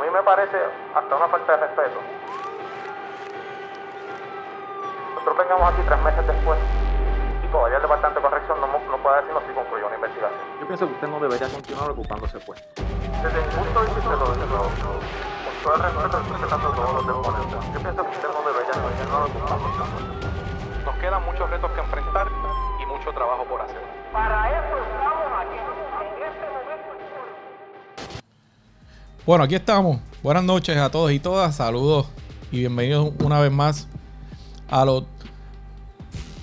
mí me parece hasta una falta de respeto. Nosotros vengamos aquí tres meses después y todavía el Departamento de Corrección no, no puede decirnos si concluyó una investigación. Yo pienso que usted no debería continuar ocupándose puesto. Desde mi punto de vista, lo, lo, con todo el respeto, respetando todos los deponentes, yo pienso que usted no debería continuar ocupándose puesto. Nos quedan muchos retos que enfrentar y mucho trabajo por hacer. Para eso estamos Bueno, aquí estamos. Buenas noches a todos y todas. Saludos y bienvenidos una vez más a lo.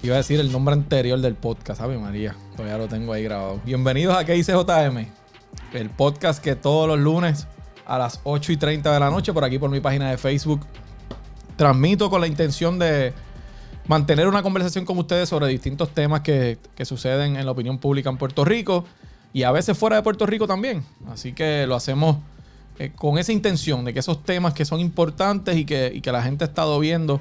Iba a decir el nombre anterior del podcast, ¿sabe María? Todavía lo tengo ahí grabado. Bienvenidos a ¿Qué dice JM? El podcast que todos los lunes a las 8 y 30 de la noche, por aquí por mi página de Facebook, transmito con la intención de mantener una conversación con ustedes sobre distintos temas que, que suceden en la opinión pública en Puerto Rico y a veces fuera de Puerto Rico también. Así que lo hacemos eh, con esa intención de que esos temas que son importantes y que, y que la gente ha estado viendo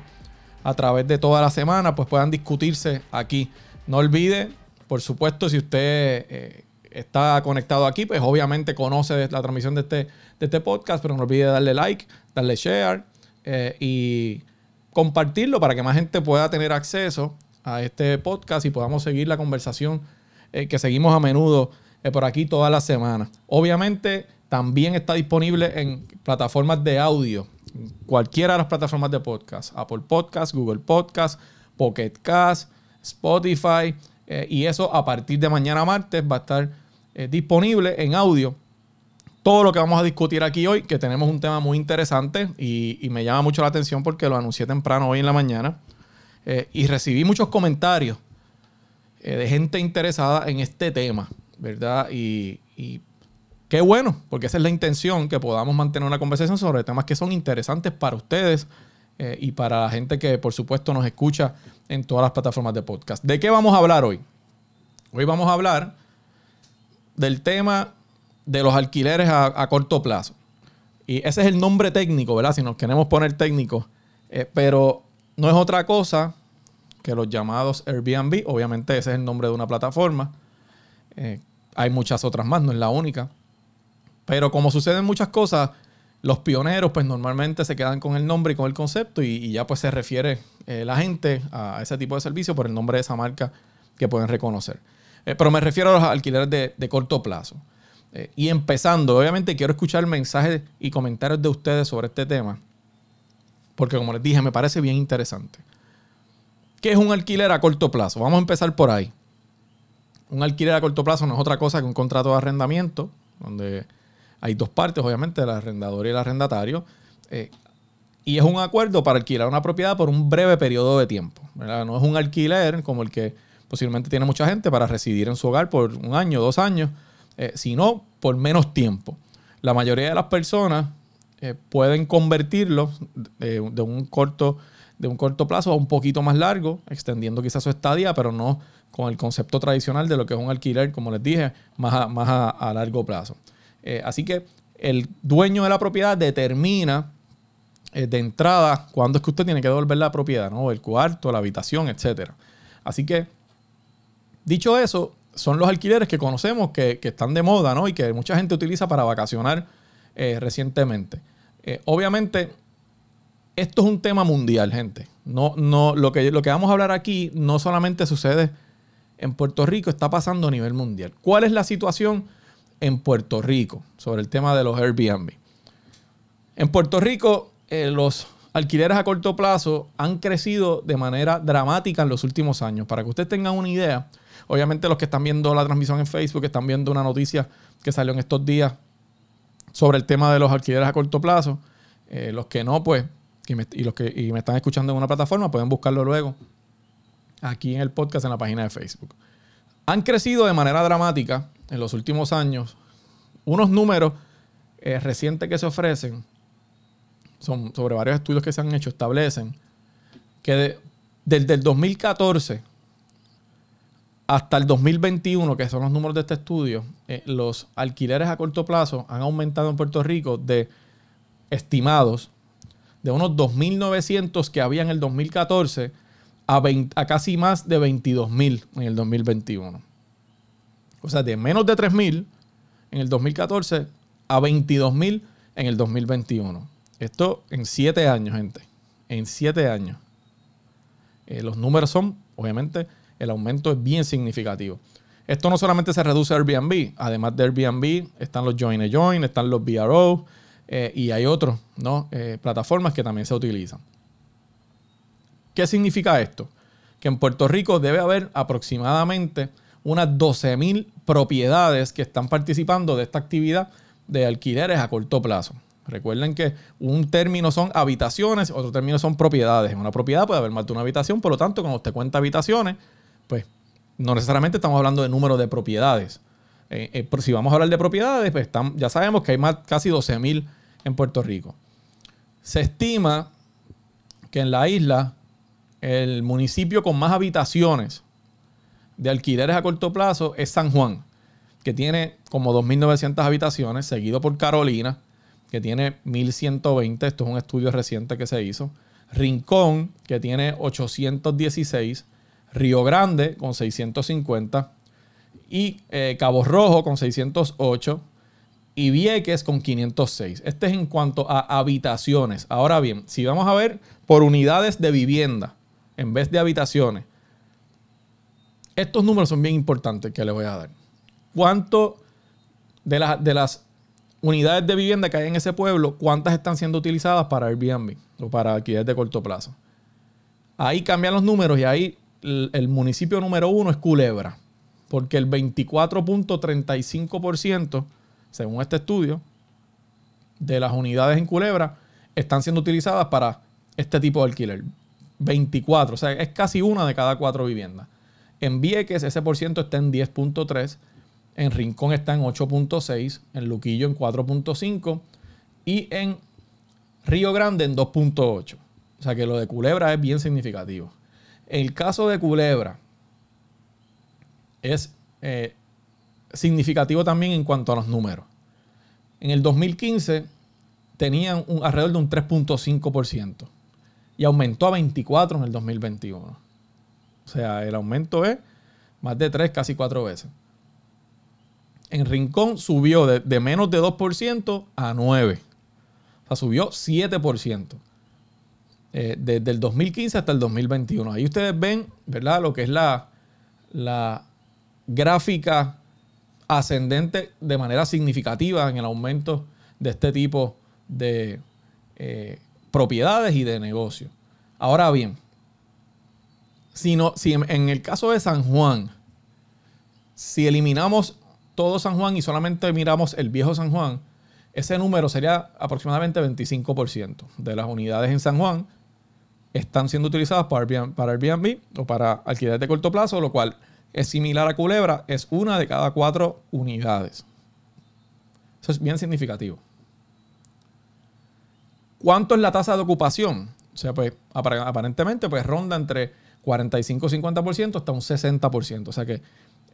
a través de toda la semana, pues puedan discutirse aquí. No olvide, por supuesto, si usted eh, está conectado aquí, pues obviamente conoce la transmisión de este, de este podcast, pero no olvide darle like, darle share eh, y compartirlo para que más gente pueda tener acceso a este podcast y podamos seguir la conversación que seguimos a menudo por aquí toda la semana. Obviamente también está disponible en plataformas de audio, cualquiera de las plataformas de podcast, Apple Podcast, Google Podcast, Pocket Cast, Spotify, eh, y eso a partir de mañana martes va a estar eh, disponible en audio. Todo lo que vamos a discutir aquí hoy, que tenemos un tema muy interesante y, me llama mucho la atención porque lo anuncié temprano hoy en la mañana eh, y recibí muchos comentarios de gente interesada en este tema, ¿verdad? Y qué bueno, porque esa es la intención, que podamos mantener una conversación sobre temas que son interesantes para ustedes eh, y para la gente que por supuesto nos escucha en todas las plataformas de podcast. ¿De qué vamos a hablar hoy? Hoy vamos a hablar del tema de los alquileres a, corto plazo. Y ese es el nombre técnico, ¿verdad? Si nos queremos poner técnicos. Eh, pero no es otra cosa que los llamados Airbnb. Obviamente ese es el nombre de una plataforma. Eh, hay muchas otras más, no es la única. Pero como suceden muchas cosas, los pioneros pues normalmente se quedan con el nombre y con el concepto y, ya pues se refiere eh, la gente a ese tipo de servicio por el nombre de esa marca que pueden reconocer. Eh, pero me refiero a los alquileres de, de corto plazo. Eh, y empezando, obviamente quiero escuchar mensajes y comentarios de ustedes sobre este tema. Porque como les dije, me parece bien interesante. ¿Qué es un alquiler a corto plazo? Vamos a empezar por ahí. Un alquiler a corto plazo no es otra cosa que un contrato de arrendamiento, donde hay dos partes, obviamente, el arrendador y el arrendatario. eh, y es un acuerdo para alquilar una propiedad por un breve periodo de tiempo. ¿verdad? No es un alquiler como el que posiblemente tiene mucha gente para residir en su hogar por un año, dos años, eh, sino por menos tiempo. La mayoría de las personas eh, pueden convertirlo de, de un corto, de un corto plazo a un poquito más largo, extendiendo quizás su estadía, pero no con el concepto tradicional de lo que es un alquiler, como les dije, más a, más a, a largo plazo. Eh, así que el dueño de la propiedad determina eh, de entrada cuándo es que usted tiene que devolver la propiedad, ¿no? El cuarto, la habitación, etc. Así que, dicho eso, son los alquileres que conocemos que, que están de moda, ¿no? Y que mucha gente utiliza para vacacionar eh, recientemente. Obviamente, esto es un tema mundial, gente. No, no, lo, que, lo que vamos a hablar aquí no solamente sucede en Puerto Rico, está pasando a nivel mundial. ¿Cuál es la situación en Puerto Rico sobre el tema de los Airbnb? En Puerto Rico, eh, los alquileres a corto plazo han crecido de manera dramática en los últimos años. Para que ustedes tengan una idea, obviamente los que están viendo la transmisión en Facebook, están viendo una noticia que salió en estos días sobre el tema de los alquileres a corto plazo. Eh, los que no, pues, y y los que y me están escuchando en una plataforma, pueden buscarlo luego aquí en el podcast en la página de Facebook. Han crecido de manera dramática en los últimos años. Unos números eh, recientes que se ofrecen, son sobre varios estudios que se han hecho, establecen que de- desde el 2014 hasta el 2021, que son los números de este estudio, eh, los alquileres a corto plazo han aumentado en Puerto Rico de estimados de unos 2.900 que había en el 2014 a, 20 a casi más de 22.000 en el 2021. O sea, de menos de 3.000 en el 2014 a 22.000 en el 2021. Esto en siete años, gente. En siete años. Eh, los números son, obviamente, el aumento es bien significativo. Esto no solamente se reduce a Airbnb, además de Airbnb están los Join a Join, están los BRO eh, y hay otras ¿no? Eh, plataformas que también se utilizan. ¿Qué significa esto? Que en Puerto Rico debe haber aproximadamente unas 12.000 propiedades que están participando de esta actividad de alquileres a corto plazo. Recuerden que un término son habitaciones, otro término son propiedades. En una propiedad puede haber más de una habitación, por lo tanto, cuando usted cuenta habitaciones, pues no necesariamente estamos hablando de número de propiedades. Eh, eh, si vamos a hablar de propiedades, pues ya sabemos que hay más, casi 12.000 en Puerto Rico. Se estima que en la isla el municipio con más habitaciones de alquileres a corto plazo es San Juan, que tiene como 2.900 habitaciones, seguido por Carolina, que tiene 1.120. Esto es un estudio reciente que se hizo. Rincón, que tiene 816. Río Grande, con 650. Y eh, Cabo Rojo, con 608. Y Vieques, con 506. Este es en cuanto a habitaciones. Ahora bien, si vamos a ver por unidades de vivienda, en vez de habitaciones, estos números son bien importantes que les voy a dar. ¿Cuánto de, las unidades de vivienda que hay en ese pueblo, cuántas están siendo utilizadas para Airbnb o para alquiler de corto plazo. Ahí cambian los números y ahí el, municipio número uno es Culebra, porque el 24.35%, según este estudio, de las unidades en Culebra están siendo utilizadas para este tipo de alquiler. 24, o sea, es casi una de cada cuatro viviendas. En Vieques ese por ciento está en 10.3 en Rincón está en 8.6, en Luquillo en 4.5 y en Río Grande en 2.8. O sea que lo de Culebra es bien significativo. El caso de Culebra es eh, significativo también en cuanto a los números. En el 2015 tenían un, alrededor de un 3.5% y aumentó a 24 en el 2021. O sea, el aumento es más de 3, casi 4 veces en Rincón subió de, menos de 2% a 9%. O sea, subió 7%. Eh, desde el 2015 hasta el 2021. Ahí ustedes ven, ¿verdad? Lo que es la, la gráfica ascendente de manera significativa en el aumento de este tipo de eh, propiedades y de negocios. Ahora bien, si, no, si en el caso de San Juan, si eliminamos todo San Juan y solamente miramos el viejo San Juan, ese número sería aproximadamente 25% de las unidades en San Juan están siendo utilizadas para Airbnb, para Airbnb o para alquiler de corto plazo, lo cual es similar a Culebra, es una de cada cuatro unidades. Eso es bien significativo. ¿Cuánto es la tasa de ocupación? O sea, pues aparentemente pues ronda entre 45 y 50% hasta un 60%. O sea que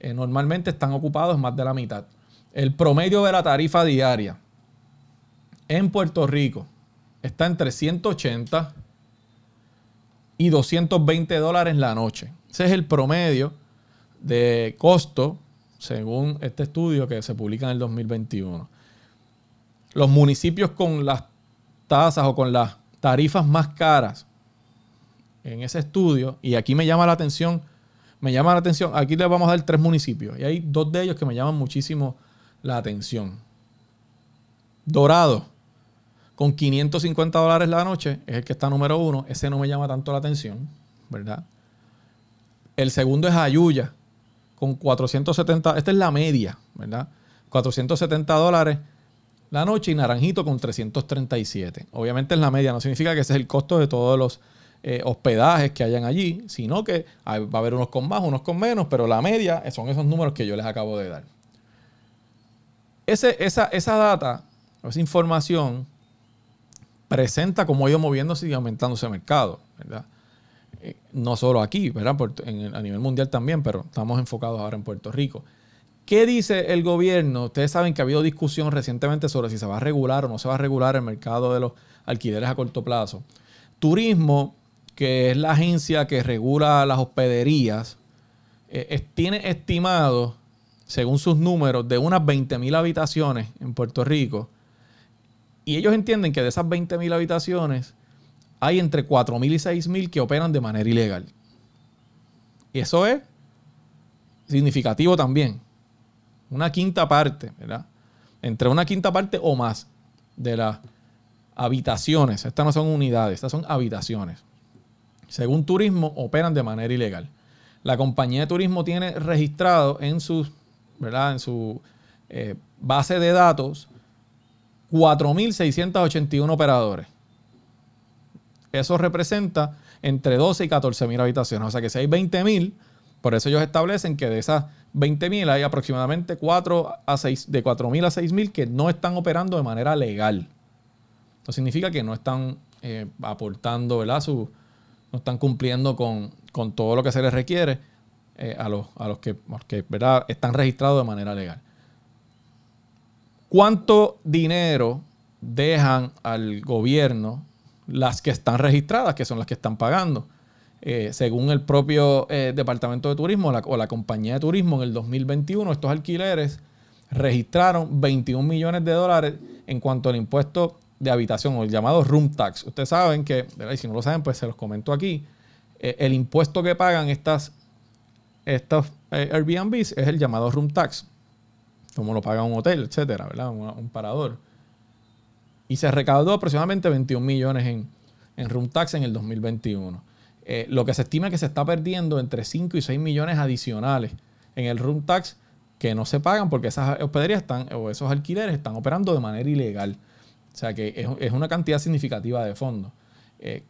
eh, normalmente están ocupados más de la mitad. El promedio de la tarifa diaria en Puerto Rico está entre 180 y 220 dólares la noche. Ese es el promedio de costo según este estudio que se publica en el 2021. Los municipios con las tasas o con las tarifas más caras en ese estudio, y aquí me llama la atención me llama la atención. Aquí les vamos a dar tres municipios. Y hay dos de ellos que me llaman muchísimo la atención. Dorado, con 550 dólares la noche, es el que está número uno. Ese no me llama tanto la atención, ¿verdad? El segundo es Ayuya, con 470. Esta es la media, ¿verdad? 470 dólares la noche y Naranjito con 337. Obviamente es la media, no significa que ese es el costo de todos los eh, hospedajes que hayan allí, sino que va a haber unos con más, unos con menos, pero la media son esos números que yo les acabo de dar. Ese, esa, esa data, esa información, presenta cómo ha ido moviéndose y aumentándose el mercado, ¿verdad? Eh, no solo aquí, ¿verdad? a nivel mundial también, pero estamos enfocados ahora en Puerto Rico. ¿Qué dice el gobierno? Ustedes saben que ha habido discusión recientemente sobre si se va a regular o no se va a regular el mercado de los alquileres a corto plazo. Turismo que es la agencia que regula las hospederías, eh, tiene estimado, según sus números, de unas 20.000 habitaciones en Puerto Rico, Y ellos entienden que de esas 20.000 habitaciones hay entre 4.000 y 6.000 que operan de manera ilegal. Y eso es significativo también. Una quinta parte, ¿verdad? Entre una quinta parte o más de las habitaciones, estas no son unidades, estas son habitaciones. Según turismo, operan de manera ilegal. La compañía de turismo tiene registrado en su, ¿verdad? En su eh, base de datos 4.681 operadores. Eso representa entre 12 y 14 mil habitaciones. O sea que si hay 20 mil, por eso ellos establecen que de esas 20 mil hay aproximadamente 4 a 6, de 4 mil a 6 mil que no están operando de manera legal. Eso significa que no están eh, aportando, ¿verdad? Su, no están cumpliendo con, todo lo que se les requiere eh, a, los, a los que, que ¿verdad? están registrados de manera legal. ¿Cuánto dinero dejan al gobierno las que están registradas, que son las que están pagando? Eh, según el propio eh, Departamento de Turismo o la compañía de turismo, en el 2021 estos alquileres registraron 21 millones de dólares en cuanto al impuesto de habitación o el llamado room tax. Ustedes saben que, si no lo saben, pues se los comento aquí, eh, el impuesto que pagan estas, estos Airbnbs es el llamado room tax como lo paga un hotel, etcétera, ¿verdad? Un, parador. Y se recaudó aproximadamente 21 millones en, en room tax en el 2021. Eh, lo que se estima que se está perdiendo entre 5 y 6 millones adicionales en el room tax que no se pagan porque esas hospederías están, o esos alquileres están operando de manera ilegal. O sea que es, una cantidad significativa de fondos. Eh,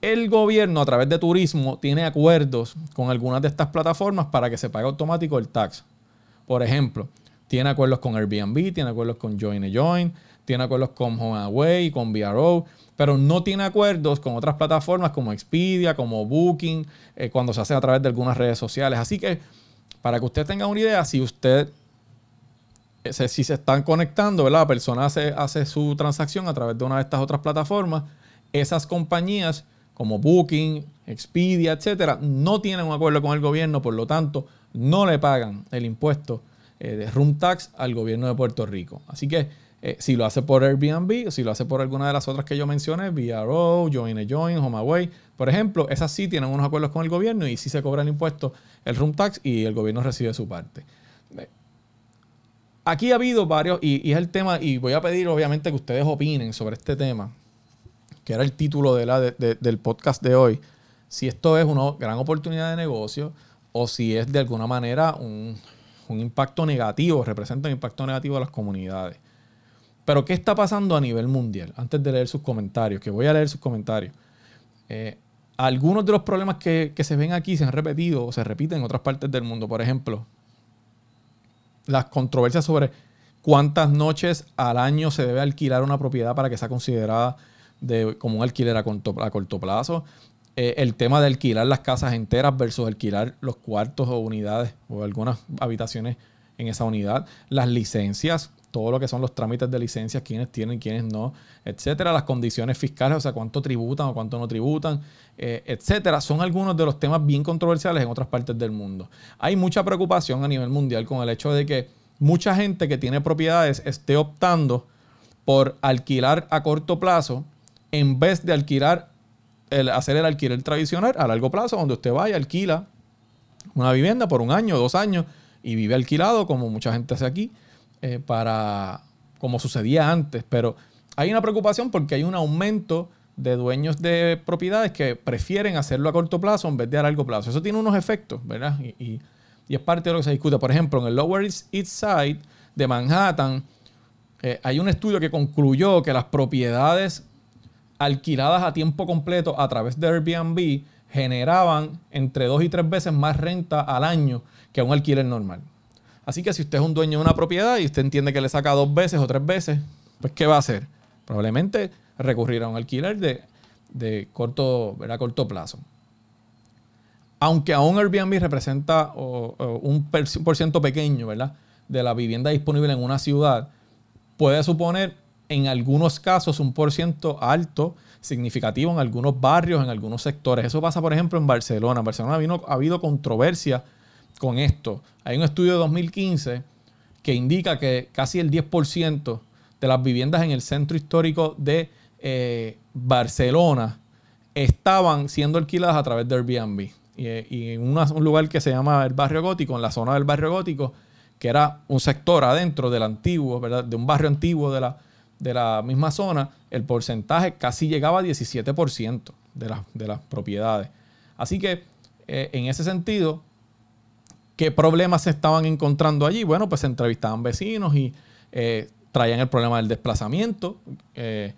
el gobierno a través de turismo tiene acuerdos con algunas de estas plataformas para que se pague automático el tax. Por ejemplo, tiene acuerdos con Airbnb, tiene acuerdos con Join a Join, tiene acuerdos con HomeAway, con VRO, pero no tiene acuerdos con otras plataformas como Expedia, como Booking, eh, cuando se hace a través de algunas redes sociales. Así que, para que usted tenga una idea, si usted, eh, si se están conectando, ¿verdad? la persona hace, su transacción a través de una de estas otras plataformas, esas compañías como Booking, Expedia, etcétera, no tienen un acuerdo con el gobierno, por lo tanto, no le pagan el impuesto eh, de room tax al gobierno de Puerto Rico. Así que eh, si lo hace por Airbnb o si lo hace por alguna de las otras que yo mencioné, VRO, Join a Join, HomeAway, por ejemplo, esas sí tienen unos acuerdos con el gobierno y sí se cobra el impuesto, el room tax y el gobierno recibe su parte. Aquí ha habido varios, y, es el tema, y voy a pedir obviamente que ustedes opinen sobre este tema, que era el título de la, del podcast de hoy, si esto es una gran oportunidad de negocio o si es de alguna manera un, impacto negativo, representa un impacto negativo a las comunidades. Pero ¿qué está pasando a nivel mundial? Antes de leer sus comentarios, que voy a leer sus comentarios. Eh, algunos de los problemas que, se ven aquí se han repetido o se repiten en otras partes del mundo. Por ejemplo, las controversias sobre cuántas noches al año se debe alquilar una propiedad para que sea considerada de, como un alquiler a corto plazo. Eh, el tema de alquilar las casas enteras versus alquilar los cuartos o unidades o algunas habitaciones en esa unidad, las licencias, todo lo que son los trámites de licencias, quiénes tienen, quiénes no, etcétera, las condiciones fiscales, o sea, cuánto tributan o cuánto no tributan, eh, etcétera, son algunos de los temas bien controversiales en otras partes del mundo. Hay mucha preocupación a nivel mundial con el hecho de que mucha gente que tiene propiedades esté optando por alquilar a corto plazo en vez de alquilar hacer el alquiler tradicional a largo plazo, donde usted vaya, alquila una vivienda por un año, dos años, y vive alquilado, como mucha gente hace aquí, eh, para como sucedía antes. Pero hay una preocupación porque hay un aumento de dueños de propiedades que prefieren hacerlo a corto plazo en vez de a largo plazo. Eso tiene unos efectos, ¿verdad? Y, es parte de lo que se discute. Por ejemplo, en el Lower East Side de Manhattan, eh, hay un estudio que concluyó que las propiedades alquiladas a tiempo completo a través de Airbnb generaban entre dos y tres veces más renta al año que un alquiler normal. Así que si usted es un dueño de una propiedad y usted entiende que le saca dos veces o tres veces, pues ¿qué va a hacer? Probablemente recurrir a un alquiler de, corto, corto plazo. Aunque aún Airbnb representa un por ciento pequeño ¿verdad? de la vivienda disponible en una ciudad, puede suponer en algunos casos un por ciento alto, significativo en algunos barrios, en algunos sectores. Eso pasa, por ejemplo, en Barcelona. En Barcelona ha habido controversia con esto. Hay un estudio de 2015 que indica que casi el 10% de las viviendas en el centro histórico de eh, Barcelona estaban siendo alquiladas a través de Airbnb. Y, y en un lugar que se llama el barrio gótico, en la zona del barrio gótico, que era un sector adentro del antiguo, ¿verdad? De un barrio antiguo de la, de la misma zona, el porcentaje casi llegaba a 17% de, de las propiedades. Así que eh, en ese sentido, ¿qué problemas se estaban encontrando allí? Bueno, pues se entrevistaban vecinos y eh, traían el problema del desplazamiento, eh,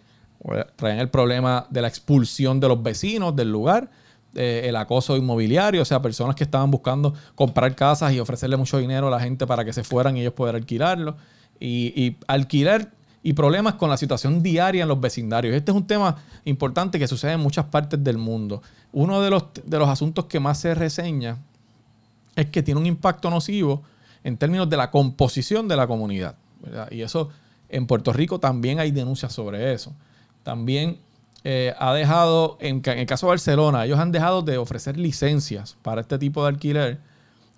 traían el problema de la expulsión de los vecinos del lugar, eh, el acoso inmobiliario, o sea, personas que estaban buscando comprar casas y ofrecerle mucho dinero a la gente para que se fueran y ellos poder alquilarlo. Y, y alquiler y problemas con la situación diaria en los vecindarios. Este es un tema importante que sucede en muchas partes del mundo. Uno de los, de los asuntos que más se reseña es que tiene un impacto nocivo en términos de la composición de la comunidad. Y eso en Puerto Rico también hay denuncias sobre eso. También eh, ha dejado, en el caso de Barcelona, ellos han dejado de ofrecer licencias para este tipo de alquiler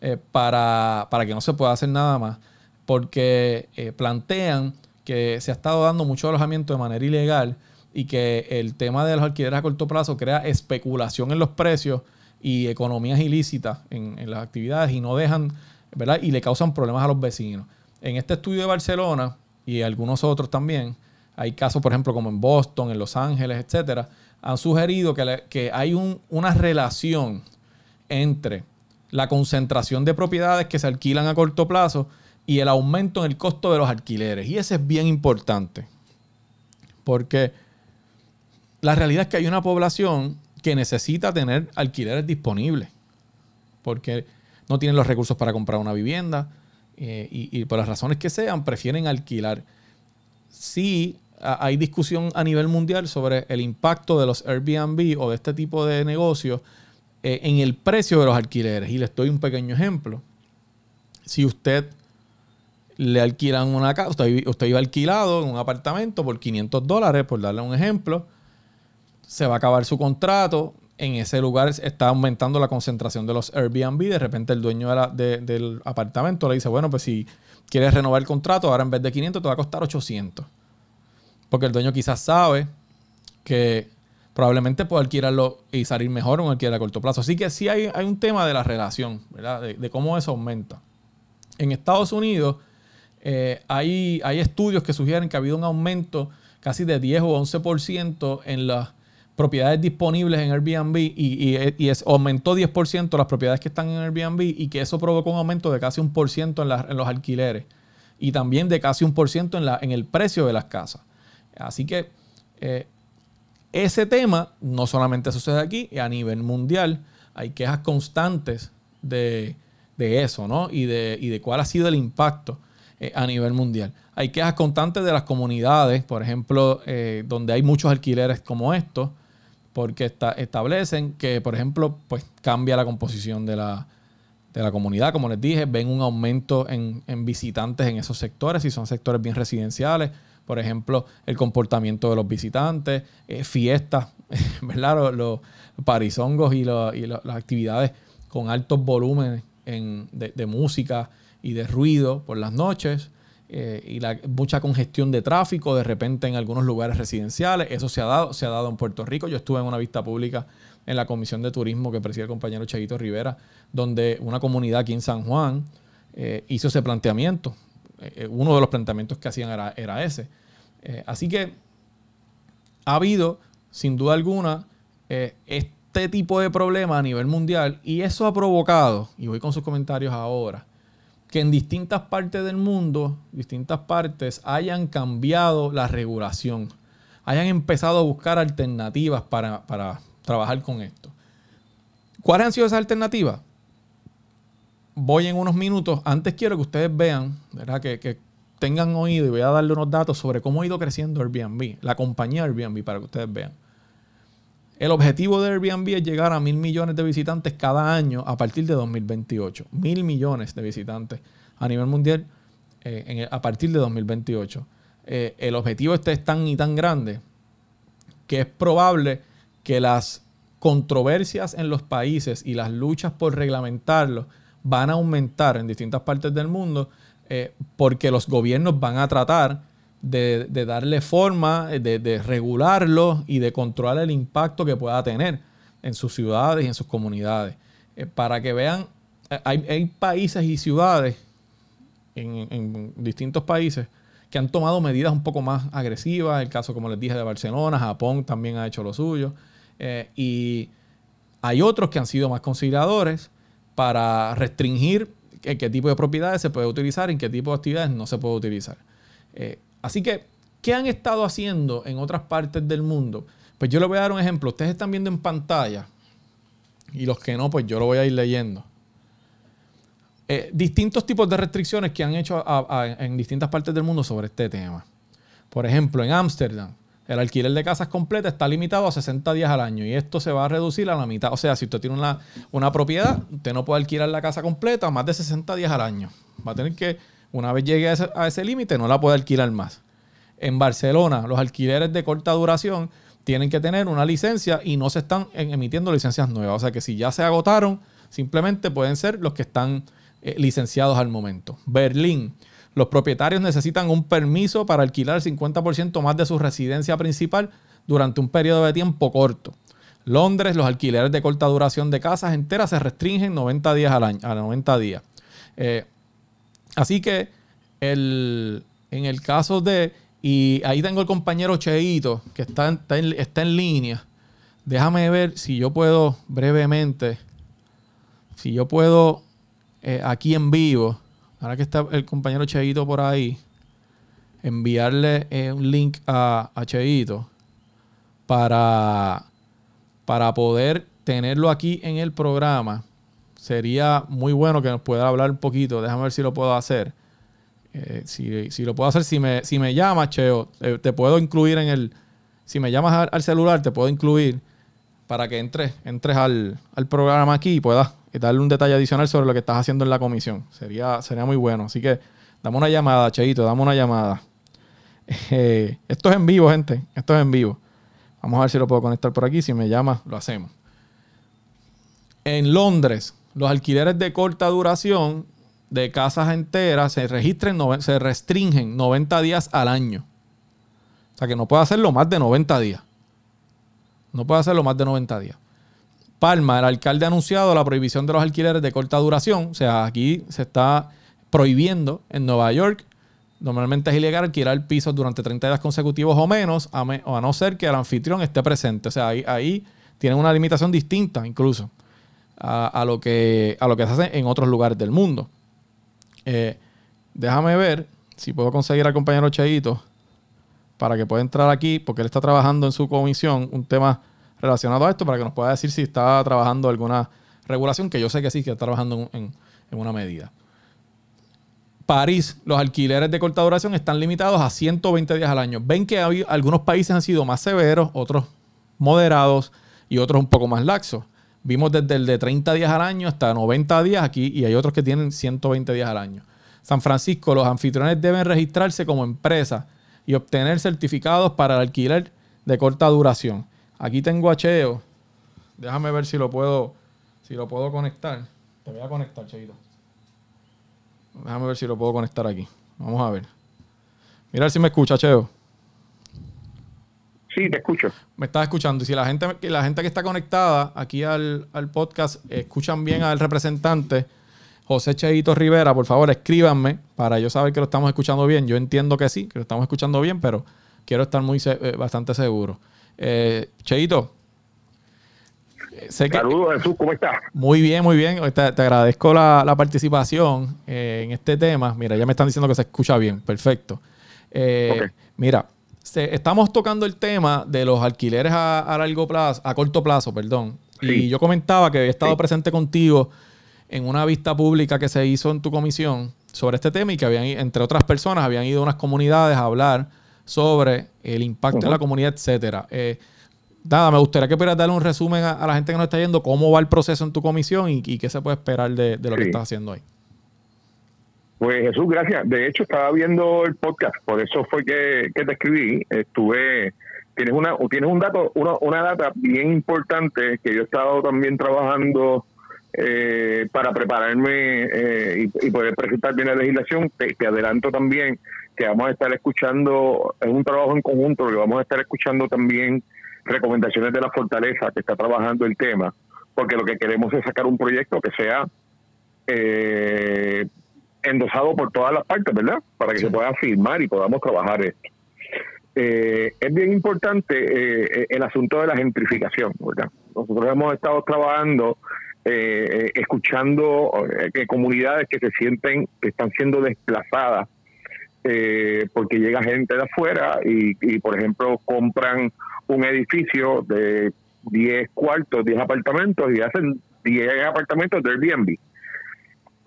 eh, para, para que no se pueda hacer nada más, porque eh, plantean que se ha estado dando mucho alojamiento de manera ilegal y que el tema de los alquileres a corto plazo crea especulación en los precios y economías ilícitas en, las actividades y no dejan, ¿verdad? Y le causan problemas a los vecinos. En este estudio de Barcelona y algunos otros también, hay casos, por ejemplo, como en Boston, en Los Ángeles, etcétera, han sugerido que, que hay un- una relación entre la concentración de propiedades que se alquilan a corto plazo y el aumento en el costo de los alquileres. Y ese es bien importante. Porque la realidad es que hay una población que necesita tener alquileres disponibles. Porque no tienen los recursos para comprar una vivienda eh, y, por las razones que sean, prefieren alquilar. Sí, hay discusión a nivel mundial sobre el impacto de los Airbnb o de este tipo de negocios eh, en el precio de los alquileres. Y les doy un pequeño ejemplo. Si usted le alquilan una casa, usted, usted iba alquilado en un apartamento por 500 dólares, por darle un ejemplo, se va a acabar su contrato. En ese lugar está aumentando la concentración de los Airbnb. De repente el dueño de la- de- del apartamento le dice, bueno, pues si quieres renovar el contrato, ahora en vez de 500 te va a costar 800. Porque el dueño quizás sabe que probablemente puede alquilarlo y salir mejor un alquiler a corto plazo. Así que sí hay, hay un tema de la relación, ¿verdad? De, de cómo eso aumenta. En Estados Unidos eh, hay, hay estudios que sugieren que ha habido un aumento casi de 10 o 11% en las propiedades disponibles en Airbnb y, y- es, aumentó 10% las propiedades que están en Airbnb y que eso provocó un aumento de casi un por ciento en, en los alquileres y también de casi un por ciento en, en el precio de las casas. Así que eh, ese tema no solamente sucede aquí, a nivel mundial hay quejas constantes de, de eso, ¿no? Y de, y de cuál ha sido el impacto eh, a nivel mundial. Hay quejas constantes de las comunidades, por ejemplo, eh, donde hay muchos alquileres como estos, porque esta- establecen que, por ejemplo, pues cambia la composición de la, de la comunidad, como les dije, ven un aumento en, visitantes en esos sectores, si son sectores bien residenciales, por ejemplo, el comportamiento de los visitantes, eh, fiestas, ¿verdad? Los, los parizongos y, lo- y lo- las actividades con altos volúmenes en- de, de música y de ruido por las noches. Eh, y mucha congestión de tráfico de repente en algunos lugares residenciales. Eso se ha dado, se ha dado en Puerto Rico. Yo estuve en una vista pública en la Comisión de Turismo que preside el compañero Chaguito Rivera, donde una comunidad aquí en San Juan eh, hizo ese planteamiento. Eh, uno de los planteamientos que hacían era, ese. Así que ha habido, sin duda alguna, este tipo de problema a nivel mundial y eso ha provocado, y voy con sus comentarios ahora, que en distintas partes del mundo, distintas partes, hayan cambiado la regulación, hayan empezado a buscar alternativas para, para trabajar con esto. ¿Cuáles han sido esas alternativas? Voy en unos minutos. Antes quiero que ustedes vean, ¿verdad? Que, que tengan oído y voy a darle unos datos sobre cómo ha ido creciendo Airbnb, la compañía Airbnb, para que ustedes vean. El objetivo de Airbnb es llegar a mil millones de visitantes cada año a partir de 2028. Mil millones de visitantes a nivel mundial eh, a partir de 2028. Eh, el objetivo este es tan y tan grande que es probable que las controversias en los países y las luchas por reglamentarlo van a aumentar en distintas partes del mundo eh, porque los gobiernos van a tratar de, darle forma, de, regularlo y de controlar el impacto que pueda tener en sus ciudades y en sus comunidades. Eh, para que vean, eh, hay, países y ciudades en, distintos países que han tomado medidas un poco más agresivas. El caso, como les dije, de Barcelona, Japón también ha hecho lo suyo. Eh, y hay otros que han sido más conciliadores para restringir qué tipo de propiedades se puede utilizar, en qué tipo de actividades no se puede utilizar. Así que, ¿qué han estado haciendo en otras partes del mundo? Pues yo les voy a dar un ejemplo. Ustedes están viendo en pantalla y los que no, pues yo lo voy a ir leyendo. Eh, distintos tipos de restricciones que han hecho en distintas partes del mundo sobre este tema. Por ejemplo, en Ámsterdam, el alquiler de casas completas está limitado a 60 días al año y esto se va a reducir a la mitad. O sea, si usted tiene una, una propiedad, usted no puede alquilar la casa completa más de 60 días al año. Va a tener que, una vez llegue a ese, ese límite, no la puede alquilar más. En Barcelona, los alquileres de corta duración tienen que tener una licencia y no se están en- emitiendo licencias nuevas. O sea que si ya se agotaron, simplemente pueden ser los que están eh, licenciados al momento. Berlín, los propietarios necesitan un permiso para alquilar el 50% más de su residencia principal durante un periodo de tiempo corto. Londres, los alquileres de corta duración de casas enteras se restringen 90 días al año, a 90 días. Eh, Así que el- en el caso de, y ahí tengo el compañero Cheito, que está, está en, está en línea. Déjame ver si yo puedo brevemente, si yo puedo eh, aquí en vivo, ahora que está el compañero Cheito por ahí, enviarle eh, un link a, a Cheito para, para poder tenerlo aquí en el programa sería muy bueno que nos pueda hablar un poquito. Déjame ver si lo puedo hacer. Eh, si, si lo puedo hacer, si me, si me llamas, Cheo, eh, te puedo incluir en el. Si me llamas al, celular, te puedo incluir para que entres, entres al, al programa aquí y puedas darle un detalle adicional sobre lo que estás haciendo en la comisión. Sería, sería muy bueno. Así que dame una llamada, Cheito, dame una llamada. Eh, esto es en vivo, gente. Esto es en vivo. Vamos a ver si lo puedo conectar por aquí. Si me llamas, lo hacemos. En Londres, los alquileres de corta duración de casas enteras se registran, noven- se restringen 90 días al año. O sea que no puede hacerlo más de 90 días. No puede hacerlo más de 90 días. Palma, el alcalde ha anunciado la prohibición de los alquileres de corta duración. O sea, aquí se está prohibiendo en Nueva York. Normalmente es ilegal alquilar pisos durante 30 días consecutivos o menos, a, o a no ser que el anfitrión esté presente. O sea, ahí, ahí tienen una limitación distinta incluso a, lo que, a lo que se hace en otros lugares del mundo. Eh, déjame ver si puedo conseguir al compañero Cheito para que pueda entrar aquí, porque él está trabajando en su comisión un tema relacionado a esto, para que nos pueda decir si está trabajando alguna regulación, que yo sé que sí, que está trabajando en, en- una medida. París, los alquileres de corta duración están limitados a 120 días al año. Ven que algunos países han sido más severos, otros moderados y otros un poco más laxos. Vimos desde el de 30 días al año hasta 90 días aquí y hay otros que tienen 120 días al año. San Francisco, los anfitriones deben registrarse como empresa y obtener certificados para el alquiler de corta duración. Aquí tengo a Cheo. Déjame ver si lo puedo, si lo puedo conectar. Te voy a conectar, Cheito. Déjame ver si lo puedo conectar aquí. Vamos a ver. Mira si me escucha, Cheo. Sí, te escucho. Me estás escuchando. Y si la gente, que la gente que está conectada aquí al, al podcast escuchan bien al representante José Cheito Rivera, por favor, escríbanme para yo saber que lo estamos escuchando bien. Yo entiendo que sí, que lo estamos escuchando bien, pero quiero estar muy eh, bastante seguro. Eh, Cheito, eh, Saludos, Jesús, ¿cómo estás? muy bien, muy bien. Te, te agradezco la, la participación eh, en este tema. Mira, ya me están diciendo que se escucha bien. Perfecto. Eh. Mira, se- estamos tocando el tema de los alquileres a, a largo plazo, a corto plazo, perdón. Y yo comentaba que había estado Sí. presente contigo en una vista pública que se hizo en tu comisión sobre este tema y que habían, entre otras personas, habían ido a unas comunidades a hablar sobre el impacto en Ujú. la comunidad, etcétera. Eh, nada, me gustaría que pudieras darle un resumen a, a la gente que nos está yendo, cómo va el proceso en tu comisión y, y qué se puede esperar de, de lo que estás haciendo ahí. Pues Jesús, gracias. De hecho, estaba viendo el podcast, por eso fue que, te escribí. Estuve, tienes una, tienes un dato, una, una data bien importante que yo he estado también trabajando eh, para prepararme eh, y, poder presentar bien la legislación. Te, te adelanto también que vamos a estar escuchando, es un trabajo en conjunto, que vamos a estar escuchando también recomendaciones de la Fortaleza que está trabajando el tema, porque lo que queremos es sacar un proyecto que sea eh, endosado por todas las partes, ¿verdad? Para que se pueda firmar y podamos trabajar esto. Eh, es bien importante eh, el asunto de la gentrificación, ¿verdad? Nosotros hemos estado trabajando, eh, escuchando eh, comunidades que se sienten que están siendo desplazadas eh, porque llega gente de afuera y, y, por ejemplo, compran un edificio de 10 cuartos, 10 apartamentos y hacen 10 apartamentos de Airbnb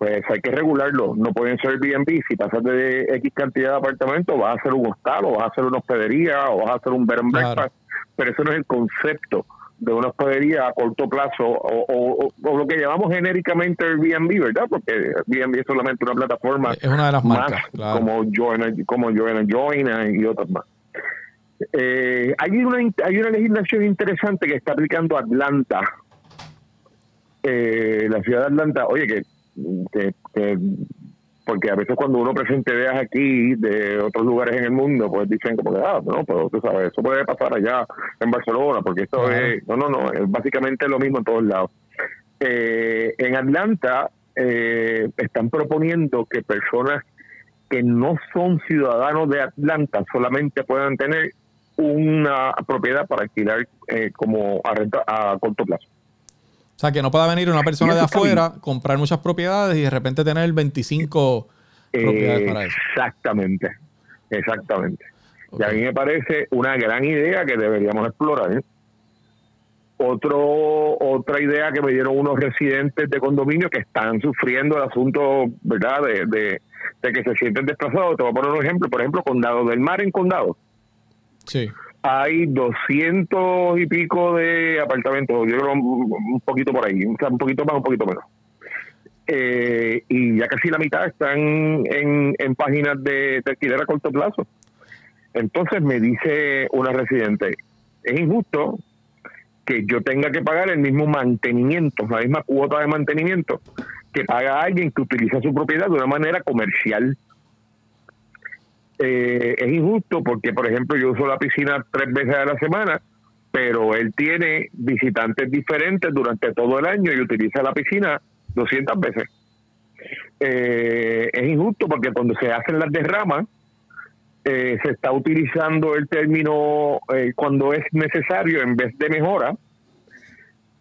pues hay que regularlo. No pueden ser Airbnb. Si pasas de X cantidad de apartamentos, vas a hacer un hostal, o vas a hacer una hospedería, o vas a hacer un bed and breakfast. Claro. Pero eso no es el concepto de una hospedería a corto plazo, o, o, o, lo que llamamos genéricamente Airbnb, ¿verdad? Porque Airbnb es solamente una plataforma es una de las más claro. como Join, como Join Join y otras más. Eh, hay una hay una legislación interesante que está aplicando Atlanta, eh, la ciudad de Atlanta. Oye, que que, que, porque a veces cuando uno presenta ideas aquí de otros lugares en el mundo, pues dicen como que, ah, no, pero tú sabes, eso puede pasar allá en Barcelona, porque esto uh -huh. es, no, no, no, es básicamente lo mismo en todos lados. Eh, en Atlanta eh, están proponiendo que personas que no son ciudadanos de Atlanta solamente puedan tener una propiedad para alquilar eh, como a, renta, a corto plazo. O sea, que no pueda venir una persona de afuera, comprar muchas propiedades y de repente tener 25 eh, propiedades para eso. Exactamente, exactamente. Okay. Y a mí me parece una gran idea que deberíamos explorar. ¿eh? Otro, otra idea que me dieron unos residentes de condominio que están sufriendo el asunto, ¿verdad?, de, de, de que se sienten desplazados. Te voy a poner un ejemplo, por ejemplo, Condado del Mar en Condado. Sí hay doscientos y pico de apartamentos, yo creo un poquito por ahí, un poquito más, un poquito menos. Eh, y ya casi la mitad están en, en páginas de, de a corto plazo. Entonces me dice una residente, es injusto que yo tenga que pagar el mismo mantenimiento, la misma cuota de mantenimiento que paga alguien que utiliza su propiedad de una manera comercial eh, es injusto porque, por ejemplo, yo uso la piscina tres veces a la semana, pero él tiene visitantes diferentes durante todo el año y utiliza la piscina 200 veces. Eh, es injusto porque cuando se hacen las derramas, eh, se está utilizando el término eh, cuando es necesario en vez de mejora,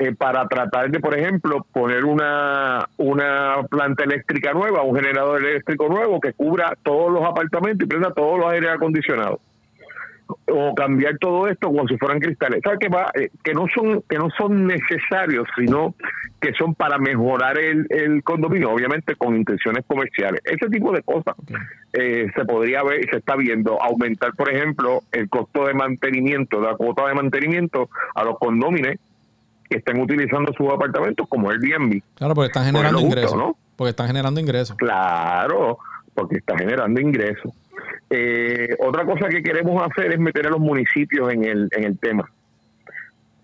eh, para tratar de, por ejemplo, poner una, una planta eléctrica nueva, un generador eléctrico nuevo que cubra todos los apartamentos y prenda todos los aires acondicionados. O cambiar todo esto como si fueran cristales. ¿Sabes que va? Eh, que no son que no son necesarios, sino que son para mejorar el, el condominio, obviamente con intenciones comerciales. Ese tipo de cosas eh, se podría ver, se está viendo. Aumentar, por ejemplo, el costo de mantenimiento, la cuota de mantenimiento a los condóminos que estén utilizando sus apartamentos como Airbnb. Claro, porque están generando ingresos. ¿no? Porque están generando ingresos. Claro, porque está generando ingresos. Eh, otra cosa que queremos hacer es meter a los municipios en el, en el tema.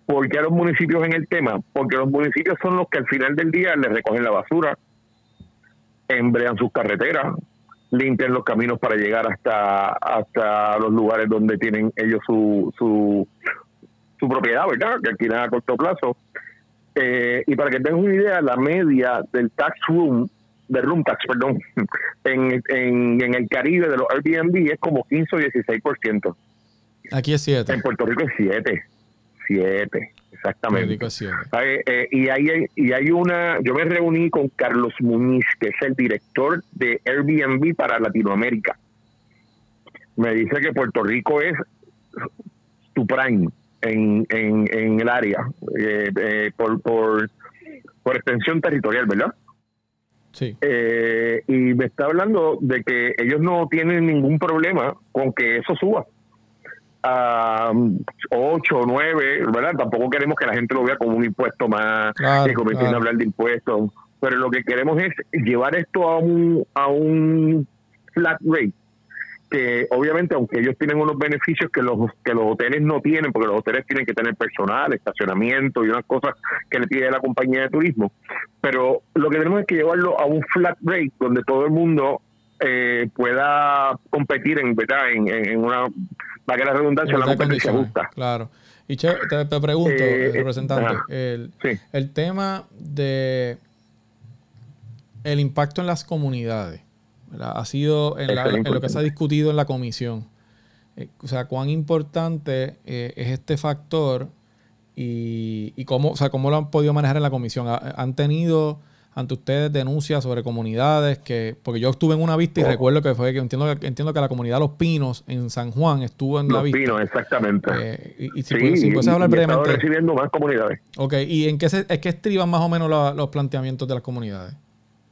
¿Por qué a los municipios en el tema? Porque los municipios son los que al final del día les recogen la basura, embrean sus carreteras, limpian los caminos para llegar hasta, hasta los lugares donde tienen ellos su, su, su propiedad, ¿verdad? Que alquilan a corto plazo. Eh, y para que tengan una idea, la media del tax room, del room tax, perdón, en, en, en el Caribe de los Airbnb es como 15 o 16%. Aquí es 7. En Puerto Rico es 7. 7, exactamente. Rico es 7. Eh, eh, y, hay, y hay una, yo me reuní con Carlos Muñiz, que es el director de Airbnb para Latinoamérica. Me dice que Puerto Rico es tu prime en, en, en el área eh, eh, por, por, por extensión territorial, ¿verdad? Sí. Eh, y me está hablando de que ellos no tienen ningún problema con que eso suba a 8 o 9, ¿verdad? Tampoco queremos que la gente lo vea como un impuesto más, claro, que comiencen claro. a hablar de impuestos, pero lo que queremos es llevar esto a un, a un flat rate que obviamente aunque ellos tienen unos beneficios que los que los hoteles no tienen porque los hoteles tienen que tener personal estacionamiento y unas cosas que le pide la compañía de turismo pero lo que tenemos es que llevarlo a un flat rate donde todo el mundo eh, pueda competir en verdad en, en- en una para que la redundancia la Igualdad de competencia justa Claro. Y che, te, te pregunto, Eh, eh, representante, el, Sí. el tema de el impacto en las comunidades ¿verdad? ha sido en, la- lo que se ha discutido en la comisión. Eh, o sea, cuán importante eh, es este factor y, y cómo, o sea, cómo lo han podido manejar en la comisión. ¿Ha- ¿Han tenido ante ustedes denuncias sobre comunidades que, porque yo estuve en una vista y Oh. recuerdo que fue que entiendo que entiendo que la comunidad Los Pinos en San Juan estuvo en la los vista. pinos exactamente Eh, y, y si, sí puedes, si puedes hablar y brevemente. recibiendo más comunidades Ok, ¿y en qué, se, es que estriban más o menos la- los planteamientos de las comunidades?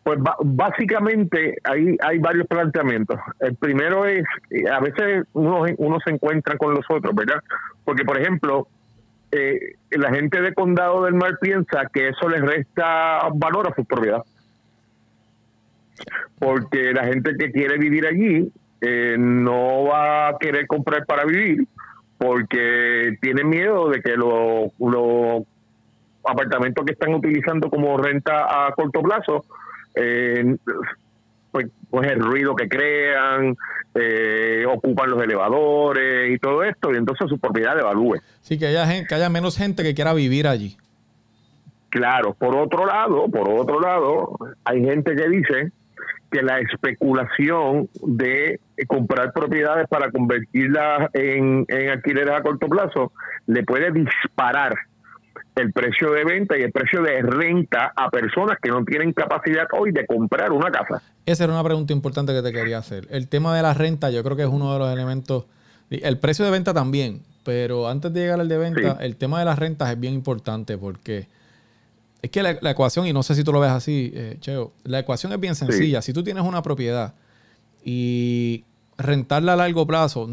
Pues básicamente hay, hay varios planteamientos. El primero es, eh, a veces uno, uno se encuentra con los otros, ¿verdad? Porque, por ejemplo, eh, la gente de Condado del Mar piensa que eso les resta valor a su propiedad. Porque la gente que quiere vivir allí eh, no va a querer comprar para vivir porque tiene miedo de que los los apartamentos que están utilizando como renta a corto plazo eh, pues, pues el ruido que crean, eh, ocupan los elevadores y todo esto, y entonces su propiedad devalúe. Sí, que haya, gen- que haya menos gente que quiera vivir allí. Claro, por otro lado, por otro lado, hay gente que dice que la especulación de comprar propiedades para convertirlas en, en alquileres a corto plazo le puede disparar el precio de venta y el precio de renta a personas que no tienen capacidad hoy de comprar una casa. Esa era una pregunta importante que te quería hacer. El tema de la renta yo creo que es uno de los elementos, el precio de venta también, pero antes de llegar al de venta, Sí. el tema de las rentas es bien importante porque es que la, la ecuación, y no sé si tú lo ves así, eh, Cheo, la ecuación es bien sencilla. Si tú tienes una propiedad y rentarla a largo plazo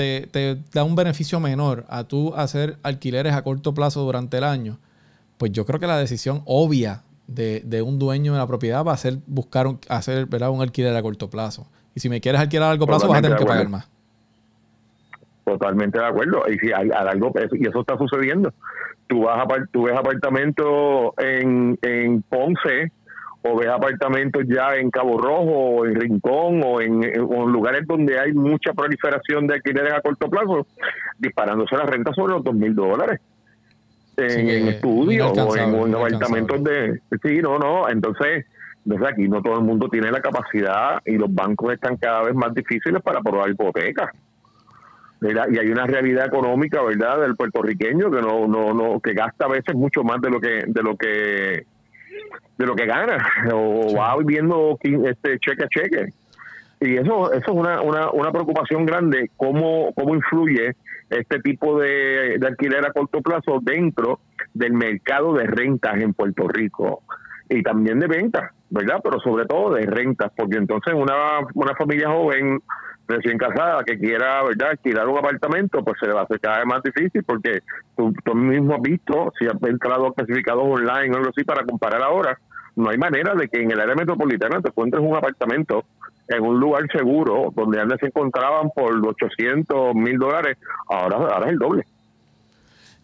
te, te da un beneficio menor a tú hacer alquileres a corto plazo durante el año, pues yo creo que la decisión obvia de, de un dueño de la propiedad va a ser buscar un, hacer ¿verdad? un alquiler a corto plazo. Y si me quieres alquilar a largo plazo, vas a tener que pagar más. Totalmente de acuerdo. Y si hay a largo plazo, y eso está sucediendo. Tú vas a tú ves apartamentos en, en Ponce o ves apartamentos ya en Cabo Rojo o en Rincón o en, o en lugares donde hay mucha proliferación de alquileres a corto plazo, disparándose las rentas sobre los dos mil dólares. En, Sí, en estudios o en, o apartamentos de... Sí, no, no. Entonces, desde aquí no todo el mundo tiene la capacidad y los bancos están cada vez más difíciles para aprobar hipotecas. ¿verdad? y hay una realidad económica verdad del puertorriqueño que no no no que gasta a veces mucho más de lo que de lo que de lo que gana o va viviendo este cheque a cheque y eso eso es una, una, una preocupación grande cómo cómo influye este tipo de, de alquiler a corto plazo dentro del mercado de rentas en Puerto Rico y también de ventas, ¿verdad? Pero sobre todo de rentas, porque entonces una, una familia joven recién casada que quiera, ¿verdad?, alquilar un apartamento, pues se le va a hacer cada vez más difícil porque tú, tú mismo has visto, si has entrado a clasificados online o algo así para comparar ahora, no hay manera de que en el área metropolitana te encuentres un apartamento en un lugar seguro donde antes se encontraban por 800 mil dólares, ahora, ahora es el doble.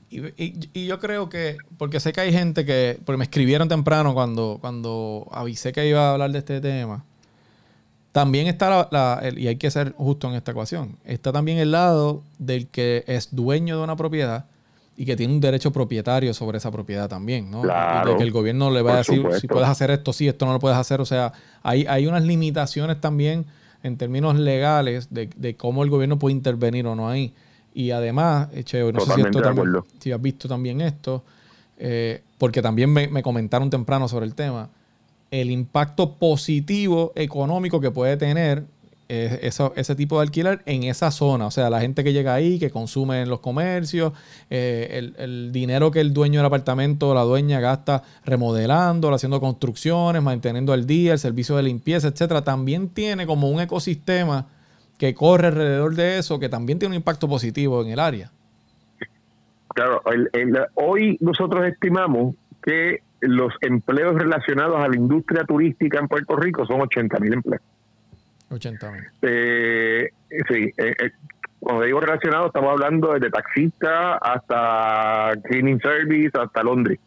Y, y- y yo creo que, porque sé que hay gente que, porque me escribieron temprano cuando, cuando avisé que iba a hablar de este tema, también está la, la- el- y hay que ser justo en esta ecuación, está también el lado del que es dueño de una propiedad y que tiene un derecho propietario sobre esa propiedad también, ¿no? Claro, de que el gobierno le va a decir si puedes hacer esto, sí, esto no lo puedes hacer, o sea, hay, hay unas limitaciones también en términos legales de, de cómo el gobierno puede intervenir o no ahí. Y además, eh, Cheo, no sé si, esto también- has visto también esto, eh, porque también me, me comentaron temprano sobre el tema, el impacto positivo económico que puede tener ese tipo de alquiler en esa zona. O sea, la gente que llega ahí, que consume en los comercios, eh, el, el dinero que el dueño del apartamento o la dueña gasta remodelando, haciendo construcciones, manteniendo al día, el servicio de limpieza, etcétera, también tiene como un ecosistema que corre alrededor de eso, que también tiene un impacto positivo en el área. Claro, hoy nosotros estimamos que los empleos relacionados a la industria turística en Puerto Rico son 80 mil empleos. 80 mil. Eh, sí, eh, eh, cuando digo relacionados estamos hablando desde taxista hasta cleaning service hasta Londres.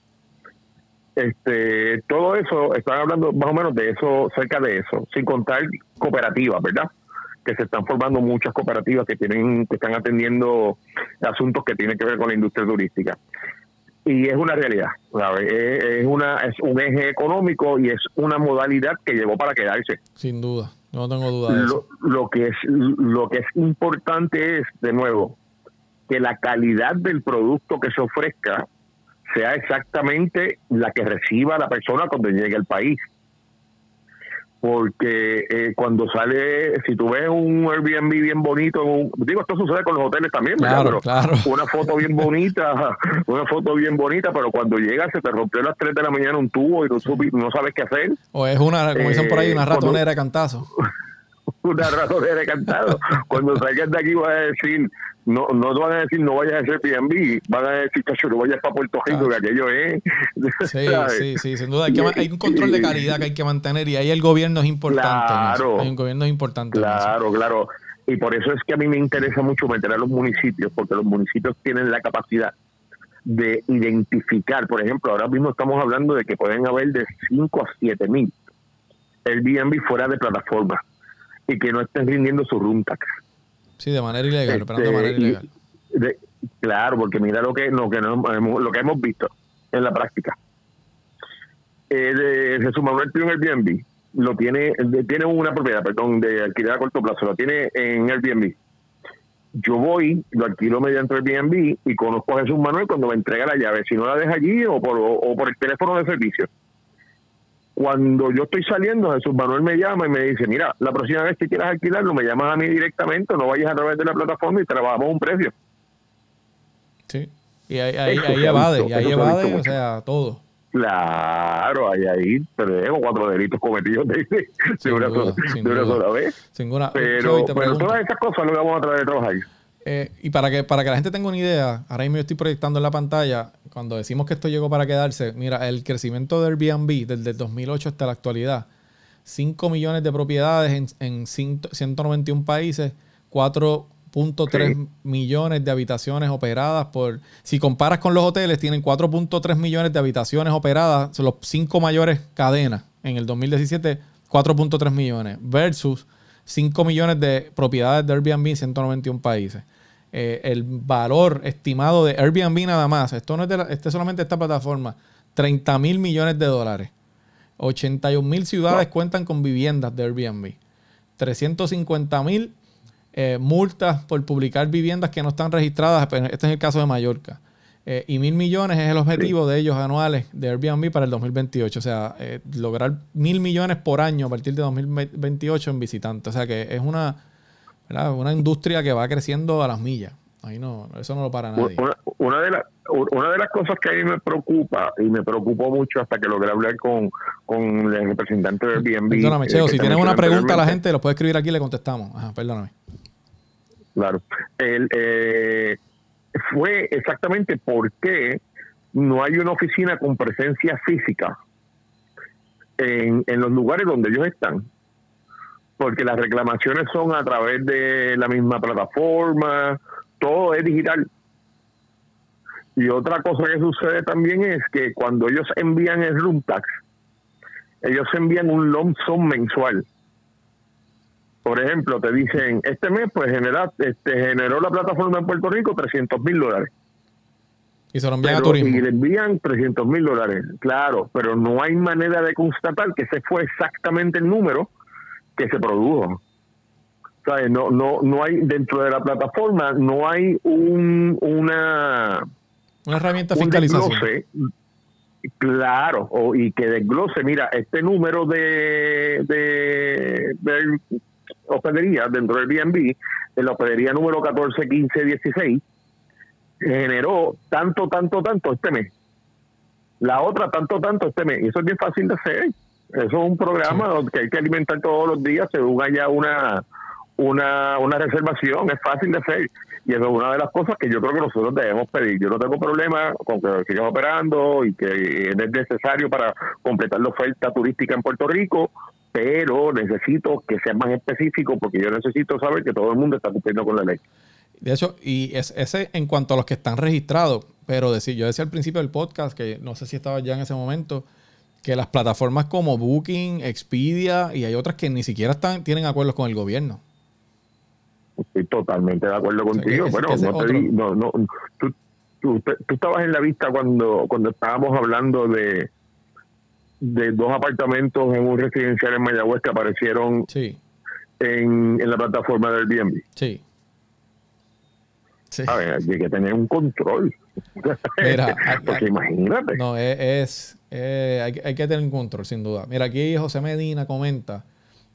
Este, todo eso, están hablando más o menos de eso, cerca de eso, sin contar cooperativas, ¿verdad? Que se están formando muchas cooperativas que tienen, que están atendiendo asuntos que tienen que ver con la industria turística. Y es una realidad, ¿sabes? Es, es una, es un eje económico y es una modalidad que llegó para quedarse. Sin duda. No tengo. Lo, lo que es lo que es importante es de nuevo que la calidad del producto que se ofrezca sea exactamente la que reciba la persona cuando llegue al país porque eh, cuando sale, si tú ves un Airbnb bien bonito, un- digo, esto sucede con los hoteles también, ¿verdad? Claro, Pero claro. una foto bien bonita, una foto bien bonita, pero cuando llega se te rompió a las 3 de la mañana un tubo y no, no sabes qué hacer, O es una, como dicen por ahí, una Eh, cuando- ratonera de cantazo. una ratonera de cantado. Cuando salgas de aquí vas a decir, no no te van a decir no vayas a hacer Airbnb, van a decir, cacho, no vayas para Puerto Rico, que aquello es... Sí, ¿sabes? sí, sí, sin duda. Hay, que hay un control de calidad que hay que mantener y ahí el gobierno es importante. Claro. Hay un gobierno es importante. Claro, claro. Y por eso es que a mí me interesa mucho meter a los municipios, porque los municipios tienen la capacidad de identificar, por ejemplo, ahora mismo estamos hablando de que pueden haber de 5 a 7 mil Airbnb fuera de plataforma y que no estén rindiendo su room tax. Sí, de manera ilegal, operando de Este, manera ilegal. de- claro, porque mira lo que, lo que, no- hemos- lo que hemos visto en la práctica. Eh, de Jesús Manuel tiene un Airbnb, lo tiene, de- tiene una propiedad, perdón, de alquiler a corto plazo, lo tiene en Airbnb. Yo voy, lo alquilo mediante Airbnb y conozco a Jesús Manuel cuando me entrega la llave, si no la deja allí o por, o, o por el teléfono de servicio. Cuando yo estoy saliendo, Jesús Manuel me llama y me dice, mira, la próxima vez que quieras alquilarlo, me llamas a mí directamente, no vayas a través de la plataforma y trabajamos un precio. Sí. Y ahí, ahí, ahí evade, y ahí se evade, o sea, todo. Claro, hay ahí tres o cuatro delitos cometidos de, una, duda, sola, de una sola vez. Sin ninguna- Pero, pero todas esas cosas lo vamos a traer de trabajar. Eh, y para que, para que la gente tenga una idea, ahora mismo yo estoy proyectando en la pantalla, cuando decimos que esto llegó para quedarse, mira, el crecimiento de Airbnb desde el 2008 hasta la actualidad, 5 millones de propiedades en, en ciento- 191 países, 4.3 Sí. millones de habitaciones operadas por... Si comparas con los hoteles, tienen 4.3 millones de habitaciones operadas, son los cinco mayores cadenas. En el 2017, 4.3 millones, versus 5 millones de propiedades de Airbnb en 191 países. Eh, el valor estimado de Airbnb nada más, esto no es de la- este es solamente esta plataforma, 30 mil millones de dólares. 81 mil ciudades cuentan con viviendas de Airbnb. 350 mil eh, multas por publicar viviendas que no están registradas. pero Este es el caso de Mallorca. Eh, y mil millones es el objetivo de ellos anuales de Airbnb para el 2028. O sea, eh, lograr mil millones por año a partir de 2028 en visitantes. O sea que es una, ¿verdad? una industria que va creciendo a las millas. Ahí no, eso no lo para nadie. Una, una de las una de las cosas que a mí me preocupa y me preocupó mucho hasta que logré hablar con, con el representante de Airbnb. Perdóname, eh, Cheo, si tienes una pregunta a la gente, lo puede escribir aquí y le contestamos. Ajá, perdóname. Claro. El, eh, fue exactamente por qué no hay una oficina con presencia física en, en los lugares donde ellos están. Porque las reclamaciones son a través de la misma plataforma, todo es digital. Y otra cosa que sucede también es que cuando ellos envían el room tax, ellos envían un lump sum mensual. Por ejemplo, te dicen, este mes pues genera, este, generó la plataforma en Puerto Rico 300 mil dólares. Y se lo envían a Pero- turismo. y le envían 300 mil dólares, claro, pero no hay manera de constatar que ese fue exactamente el número que se produjo. ¿Sabes? No, no, no hay, dentro de la plataforma, no hay un, una, Una herramienta de un fiscalización. desglose, claro, o, y que desglose, mira, este número de, de, de hospedería dentro del Airbnb, en la hospedería número 14, 15, 16, generó tanto, tanto, tanto este mes. La otra, tanto, tanto este mes. Y eso es bien fácil de hacer. Eso es un programa que hay que alimentar todos los días según haya una, una, una reservación. Es fácil de hacer. Y eso es una de las cosas que yo creo que nosotros debemos pedir. Yo no tengo problema con que sigan operando y que es necesario para completar la oferta turística en Puerto Rico, pero necesito que sea más específico porque yo necesito saber que todo el mundo está cumpliendo con la ley. De hecho, y es, ese en cuanto a los que están registrados, pero decir, yo decía al principio del podcast, que no sé si estaba ya en ese momento, que las plataformas como Booking, Expedia y hay otras que ni siquiera están, tienen acuerdos con el gobierno. Estoy totalmente de acuerdo contigo. Bueno, no te otro- di- no, no, tú, tú estabas en la vista cuando, cuando estábamos hablando de, de dos apartamentos en un residencial en Mayagüez que aparecieron Sí, en, en la plataforma del Airbnb. sí. Sí. A ver, hay que tener un control. Mira, Porque imagínate. No, es, eh, hay, que- hay que tener un control, sin duda. Mira, aquí José Medina comenta,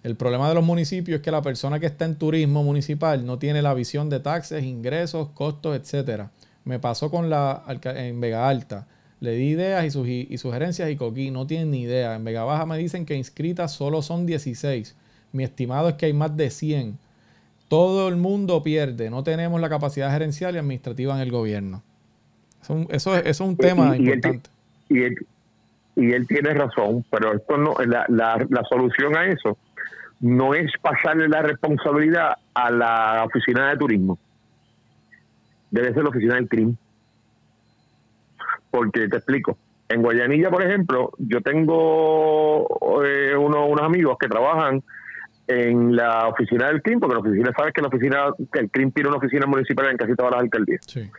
el problema de los municipios es que la persona que está en turismo municipal no tiene la visión de taxes, ingresos, costos, etcétera. Me pasó con la en Vega Alta. Le di ideas y, y sugerencias y Coquí no tienen ni idea. En Vega Baja me dicen que inscritas solo son 16. Mi estimado es que hay más de 100. Todo el mundo pierde. No tenemos la capacidad gerencial y administrativa en el gobierno. Eso, es un- eso es, eso es un tema Y- y el- importante. y él, y él tiene razón, pero esto no, la, la, la solución a eso no es pasarle la responsabilidad a la oficina de turismo. Debe ser la oficina del crimen. Porque te explico. En Guayanilla, por ejemplo, yo tengo eh, uno- unos amigos que trabajan en la oficina del CRIM, porque la oficina, sabes que la oficina, el CRIM tiene una oficina municipal en casi todas las alcaldías. Sí.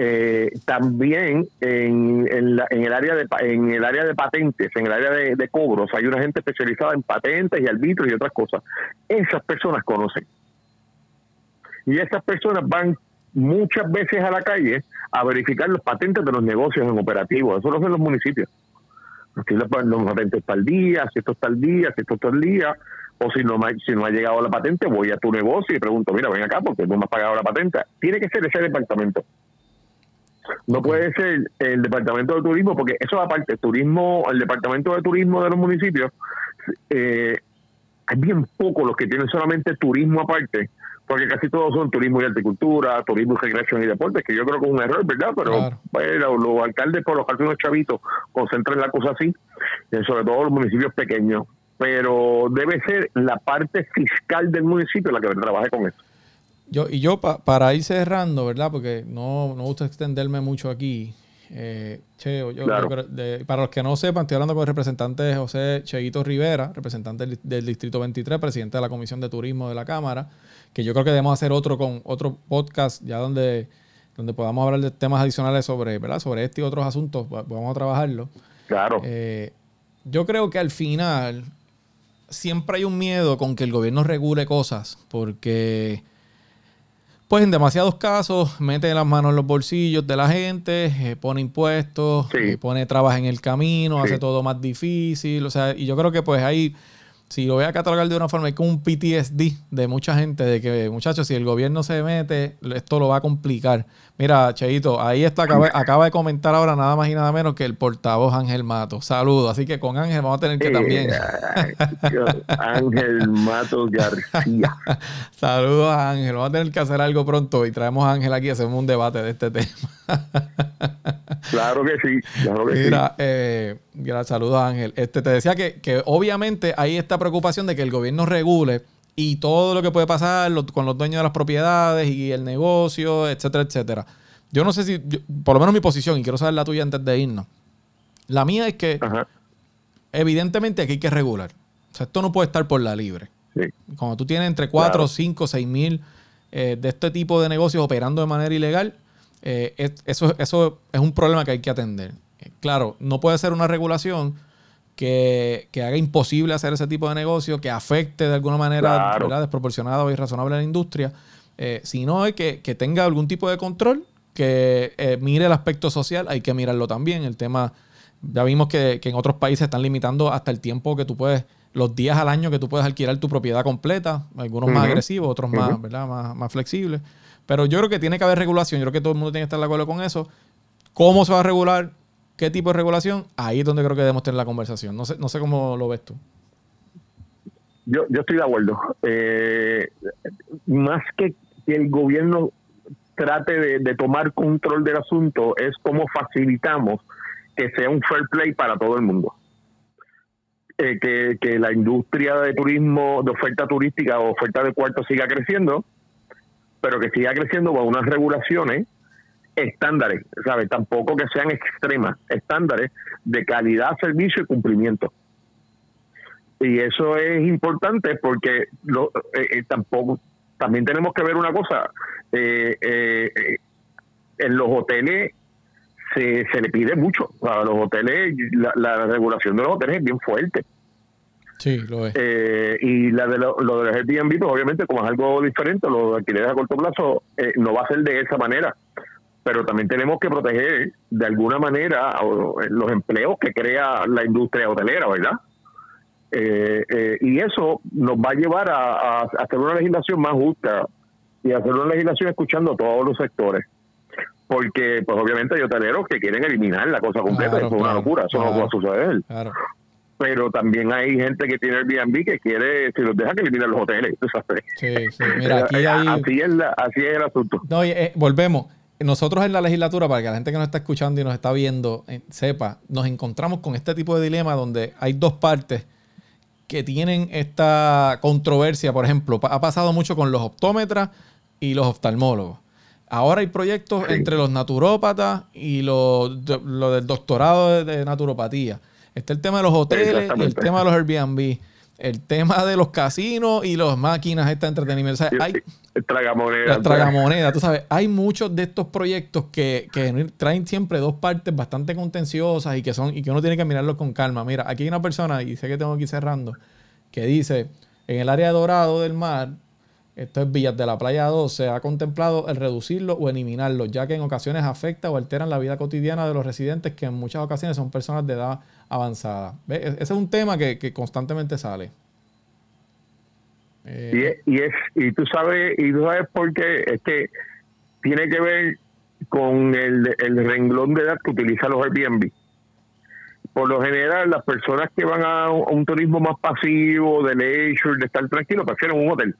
Eh, también en, en, la- en el área de en el área de patentes, en el área de, de cobros, hay una gente especializada en patentes y arbitros y otras cosas. Esas personas conocen. Y esas personas van muchas veces a la calle a verificar los patentes de los negocios en operativos. Eso lo hacen los municipios. Los, patentes está al día, si esto está al día, si esto está al día, o si no, si no ha llegado la patente, voy a tu negocio y pregunto, mira, ven acá porque no me has pagado la patente. Tiene que ser ese departamento. No puede ser el departamento de turismo, porque eso es aparte, el turismo, el departamento de turismo de los municipios, eh, hay bien pocos los que tienen solamente turismo aparte, porque casi todos son turismo y agricultura, turismo y recreación y deportes, que yo creo que es un error, ¿verdad? Pero Claro. bueno, los alcaldes por los unos chavitos concentran la cosa así, sobre todo los municipios pequeños. Pero debe ser la parte fiscal del municipio la que trabaje con eso. Yo, y yo pa- para ir cerrando, ¿verdad? Porque no, no gusta extenderme mucho aquí. Eh, Cheo, yo, Claro. yo creo- de- para los que no sepan, estoy hablando con el representante José Cheito Rivera, representante del, del Distrito 23, presidente de la Comisión de Turismo de la Cámara, que yo creo que debemos hacer otro con otro podcast ya donde, donde podamos hablar de temas adicionales sobre, ¿verdad? sobre este y otros asuntos. Va- Vamos a trabajarlo. Claro. Eh, yo creo que al final siempre hay un miedo con que el gobierno regule cosas, porque pues en demasiados casos mete las manos en los bolsillos de la gente, eh, pone impuestos, Sí. eh, pone trabas en el camino, Sí. hace todo más difícil, o sea, y yo creo que pues ahí, si lo voy a catalogar de una forma, hay como un PTSD de mucha gente, de que muchachos, si el gobierno se mete, esto lo va a complicar. Mira, Cheito, ahí está, acaba, acaba de comentar ahora nada más y nada menos que el portavoz Ángel Mato. Saludos, así que con Ángel vamos a tener que Eh, también... Ángel Matos García. Saludos a Ángel. Vamos a tener que hacer algo pronto y traemos a Ángel aquí y hacemos un debate de este tema. Claro que sí, claro que Mira, eh, mira, saludos a Ángel. Este, te decía que, que obviamente hay esta preocupación de que el gobierno regule y todo lo que puede pasar lo- con los dueños de las propiedades y el negocio, etcétera, etcétera. Yo no sé si, yo- por lo menos mi posición, y quiero saber la tuya antes de irnos. La mía es que. Ajá, evidentemente aquí hay que regular. O sea, esto no puede estar por la libre. sí. Cuando tú tienes entre 4, Claro. 5, 6 mil eh, de este tipo de negocios operando de manera ilegal, eh, es- eso, eso es un problema que hay que atender. Eh, claro, no puede ser una regulación que, que haga imposible hacer ese tipo de negocio, que afecte de alguna manera desproporcionada o irrazonable a la industria, eh, sino que, que tenga algún tipo de control, que eh, mire el aspecto social, hay que mirarlo también. El tema, ya vimos que, que en otros países están limitando hasta el tiempo que tú puedes, los días al año que tú puedes alquilar tu propiedad completa, algunos más agresivos, otros más. ¿verdad? Más, más flexibles. Pero yo creo que tiene que haber regulación, yo creo que todo el mundo tiene que estar de acuerdo con eso. ¿Cómo se va a regular? ¿Qué tipo de regulación? Ahí es donde creo que debemos tener la conversación. No sé, no sé cómo lo ves tú. Yo, yo estoy de acuerdo. Eh, más que el gobierno trate de, tomar control del asunto, es cómo facilitamos que sea un fair play para todo el mundo. Eh, que, que la industria de turismo, de oferta turística o oferta de cuartos siga creciendo, pero que siga creciendo con unas regulaciones estándares, ¿sabes? Tampoco que sean extremas, estándares de calidad, servicio y cumplimiento. Y eso es importante porque lo, eh, eh, tampoco también tenemos que ver una cosa. Eh, eh, eh, en los hoteles se, se le pide mucho. A los hoteles, la, la regulación de los hoteles es bien fuerte. Sí, lo es. Eh, y la de lo, lo de los Airbnb, pues obviamente, como es algo diferente, los alquileres a corto plazo, eh, no va a ser de esa manera. Pero también tenemos que proteger de alguna manera los empleos que crea la industria hotelera, ¿verdad? Eh, eh, y eso nos va a llevar a, a hacer una legislación más justa y hacer una legislación escuchando a todos los sectores. Porque, pues obviamente hay hoteleros que quieren eliminar la cosa completa, Claro, eso es una locura, eso no claro. va a suceder Claro. pero también hay gente que tiene Airbnb que quiere, si los deja que eliminen los hoteles. sabes. Sí, sí. Mira, aquí hay. así, es la- así es el asunto. No, y, eh, volvemos. Nosotros en la legislatura, para que la gente que nos está escuchando y nos está viendo eh, sepa, nos encontramos con este tipo de dilema donde hay dos partes que tienen esta controversia. Por ejemplo, ha pasado mucho con los optómetras y los oftalmólogos. Ahora hay proyectos entre los naturópatas y los, lo del doctorado de, naturopatía. Está el tema de los hoteles y el tema de los Airbnb. El tema de los casinos y las máquinas esta de entretenimiento. O sea, hay, Tragamoneda. la tragamoneda, tú sabes, hay muchos de estos proyectos que, que traen siempre dos partes bastante contenciosas y que son y que uno tiene que mirarlos con calma. Mira, aquí hay una persona, y sé que tengo que ir cerrando, que dice, en el área Dorado del mar, esto es Villas de la Playa 2, se ha contemplado el reducirlo o eliminarlo, ya que en ocasiones afecta o alteran la vida cotidiana de los residentes que en muchas ocasiones son personas de edad avanzada. E- Ese es un tema que, que constantemente sale. Eh, Y es, y tú sabes y tú sabes por qué es que tiene que ver con el, el renglón de edad que utiliza los Airbnb. Por lo general, las personas que van a un, a un turismo más pasivo, de leisure, de estar tranquilo, prefieren un hotel.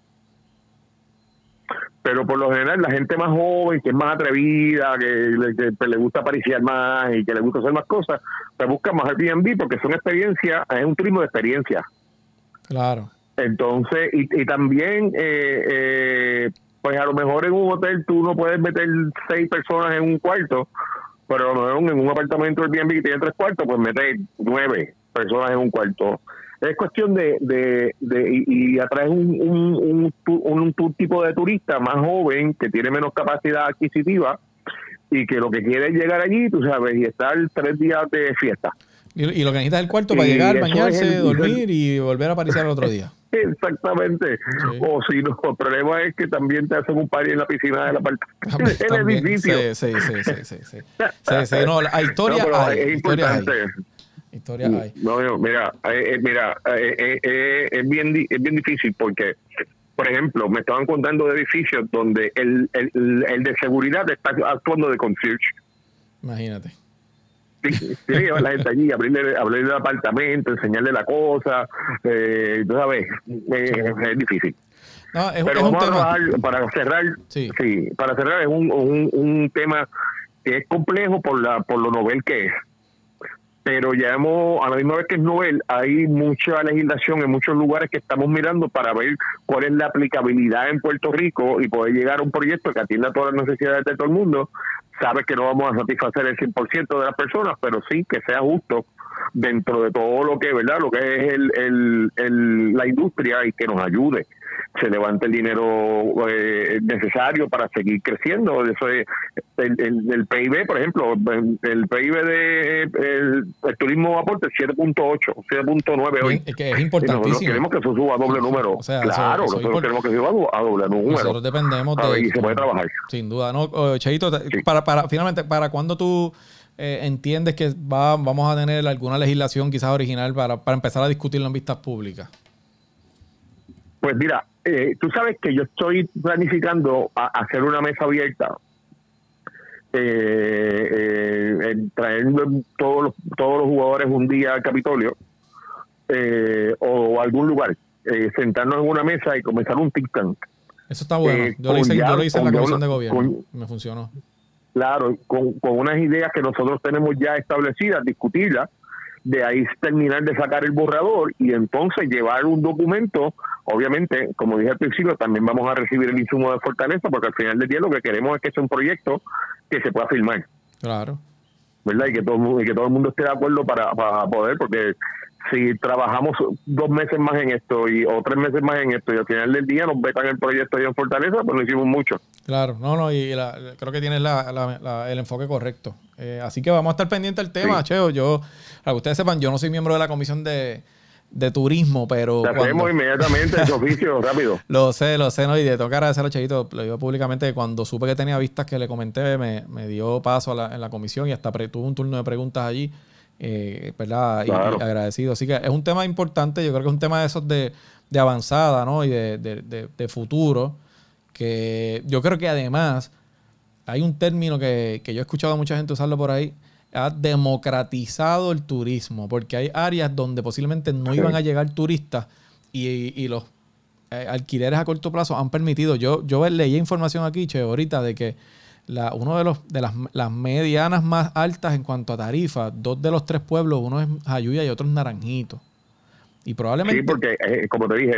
Pero por lo general, la gente más joven, que es más atrevida, que, le- que, pues, le gusta pariciar más y que le gusta hacer más cosas, pues buscan más Airbnb porque son experiencias, es un turismo de experiencia. claro. Entonces, y, y también, eh, eh, pues a lo mejor en un hotel tú no puedes meter seis personas en un cuarto, pero a lo mejor en un apartamento Airbnb que tiene tres cuartos, pues meter nueve personas en un cuarto. Es cuestión de, de, de y, y atraes un, un, un, tu- un tu- tipo de turista más joven que tiene menos capacidad adquisitiva y que lo que quiere es llegar allí, tú sabes, y estar tres días de fiesta. Y, y lo que necesitas es el cuarto para Y llegar, bañarse, el- dormir y volver a aparecer el otro día. Exactamente. Sí. O si no, el problema es que también te hacen un party en la piscina del apartamento. También- el también. edificio. Sí, sí, sí, sí, sí, sí. Sí, no, la- historia No, hay. es hay. Importante. Historias hay. No, no, mira, eh, eh, mira, eh, es bien es bien difícil porque, por ejemplo, me estaban contando de edificios donde el, el, el de seguridad está actuando de concierge. Imagínate. Sí, llevar la gente allí, abrirle, abrirle el apartamento, enseñarle la cosa. Eh, tú sabes, eh, es difícil. No, es, Pero es un vamos a trabajar para cerrar. Sí. Sí. para cerrar es un, un, un tema que es complejo por la por lo novel que es. Pero ya hemos, a la misma vez que es novel, hay mucha legislación en muchos lugares que estamos mirando para ver cuál es la aplicabilidad en Puerto Rico y poder llegar a un proyecto que atienda todas las necesidades de todo el mundo. Sabes que no vamos a satisfacer el 100% de las personas, pero sí que sea justo dentro de todo lo que verdad lo que es el, el, el- la industria y que nos ayude se levante el dinero eh, necesario para seguir creciendo eso es el, el, el PIB por ejemplo el PIB de el, el turismo aporte es 7.8 7.9 hoy es que es y nosotros importantísimo. queremos que eso suba a doble número O sea, eso- claro eso nosotros queremos que suba a doble número Nosotros dependemos de. y se puede trabajar Sin duda, ¿no? Oh, Cheito, Sí. para, para, finalmente, ¿para cuándo tú eh, entiendes que va, vamos a tener alguna legislación quizás original para, para empezar a discutirlo en vistas públicas? Pues mira, eh, tú sabes que yo estoy planificando a- hacer una mesa abierta, eh, eh, traer todos los, todos los jugadores un día al Capitolio eh, o a algún lugar, eh, sentarnos en una mesa y comenzar un think tank. Eso está bueno. Yo, lo hice, ya- yo lo hice en la ya comisión de gobierno. con- Me funcionó. Claro, con, con unas ideas que nosotros tenemos ya establecidas, discutirlas de ahí terminar de sacar el borrador y entonces llevar un documento. Obviamente, como dije al principio, también vamos a recibir el insumo de Fortaleza, porque al final del día lo que queremos es que sea un proyecto que se pueda firmar. Claro. ¿verdad? Y que todo, el mundo- y que todo el mundo esté de acuerdo para, para poder, porque si trabajamos dos meses más en esto y o tres meses más en esto y al final del día nos vetan el proyecto ahí en Fortaleza, pues no hicimos mucho. Claro, no, no, y la- creo que tienes la- la- el enfoque correcto. Eh, así que vamos a estar pendientes del tema, Sí. Cheo. Yo, para que ustedes sepan, yo no soy miembro de la comisión de, de turismo, pero cuando- hacemos inmediatamente ese oficio rápido. lo sé, lo sé, ¿no? Y de tocar a a Cheito, lo digo públicamente, que cuando supe que tenía vistas que le comenté, me, me dio paso a la- en la comisión y hasta pre- tuve un turno de preguntas allí, eh, ¿verdad? Y- Claro. Y, agradecido. Así que es un tema importante, yo creo que es un tema de esos de, de avanzada, ¿no? Y de, de- de- futuro, que yo creo que además hay un término que, que yo he escuchado a mucha gente usarlo por ahí, ha democratizado el turismo, porque hay áreas donde posiblemente no iban a llegar turistas y, y los eh, alquileres a corto plazo han permitido. Yo, yo leí información aquí, che, ahorita, de que la, uno de los de las, las medianas más altas en cuanto a tarifas, dos de los tres pueblos, uno es Jayuya y otro es Naranjito. Y probablemente Sí, porque, eh, como te dije,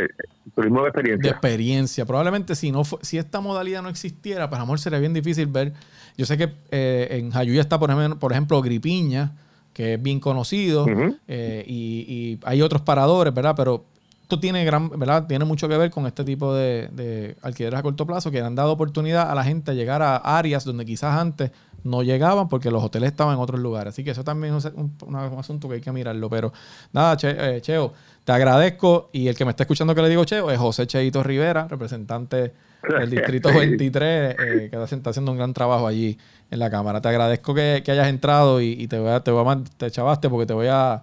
turismo de de experiencia. experiencia. Probablemente si no si esta modalidad no existiera, pues a lo mejor sería bien difícil ver. Yo sé que eh, en Jayuya está, por ejemplo, por ejemplo, Gripiña, que es bien conocido, eh, y, y hay otros paradores, ¿verdad? Pero esto tiene gran, ¿verdad? Tiene mucho que ver con este tipo de, de alquileres a corto plazo que han dado oportunidad a la gente a llegar a áreas donde quizás antes no llegaban porque los hoteles estaban en otros lugares. Así que eso también es un, un- un asunto que hay que mirarlo. Pero nada, Che- eh, Cheo, te agradezco. Y el que me está escuchando que le digo Cheo es José Cheito Rivera, representante del Distrito Sí. 23, eh, que está haciendo un gran trabajo allí en la Cámara. Te agradezco que, que hayas entrado y, y te voy a, te voy a te chavaste porque te voy a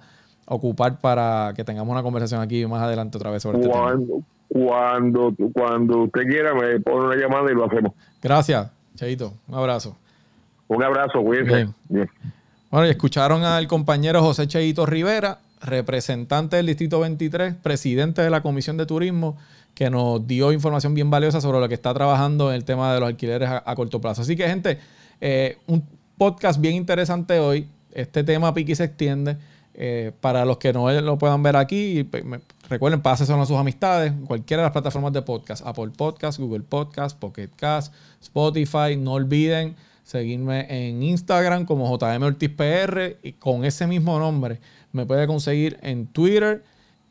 ocupar para que tengamos una conversación aquí más adelante otra vez sobre este tema. Cuando, cuando, cuando usted quiera, me pone una llamada y lo hacemos. Gracias, Cheito. Un abrazo. Un abrazo, cuídense. Bien. Bien. Bueno, y escucharon al compañero José Cheito Rivera, representante del Distrito 23, presidente de la Comisión de Turismo, que nos dio información bien valiosa sobre lo que está trabajando en el tema de los alquileres a, a corto plazo. Así que, gente, eh, un podcast bien interesante hoy. Este tema piqui se extiende. Eh, para los que no lo puedan ver aquí, me- recuerden, pásenlo a sus amistades, cualquiera de las plataformas de podcast, Apple Podcast, Google Podcast, Pocket Cast, Spotify. No olviden seguirme en Instagram como JM Ortiz PR y con ese mismo nombre me puede conseguir en Twitter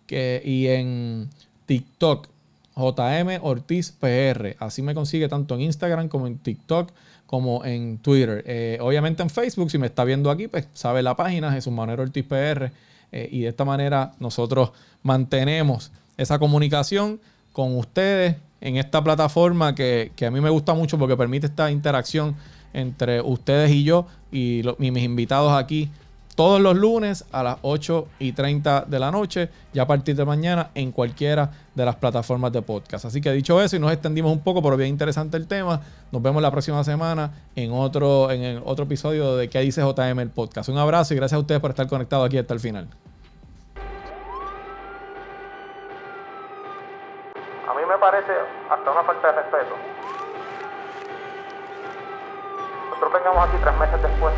y en TikTok. JM Ortiz PR. Así me consigue tanto en Instagram como en TikTok como en Twitter. Eh, obviamente en Facebook, si me está viendo aquí, pues sabe la página, Jesús Manuel Ortiz PR. eh, y de esta manera nosotros mantenemos esa comunicación con ustedes en esta plataforma que, que a mí me gusta mucho porque permite esta interacción entre ustedes y yo y, y mis invitados aquí todos los lunes a las 8 y 30 de la noche y a partir de mañana en cualquiera de las plataformas de podcast. Así que dicho eso y nos extendimos un poco, pero bien interesante el tema. Nos vemos la próxima semana en otro, en el otro episodio de ¿Qué dice JM el podcast? Un abrazo y gracias a ustedes por estar conectados aquí hasta el final. A mí me parece hasta una falta de respeto. Nosotros vengamos aquí tres meses después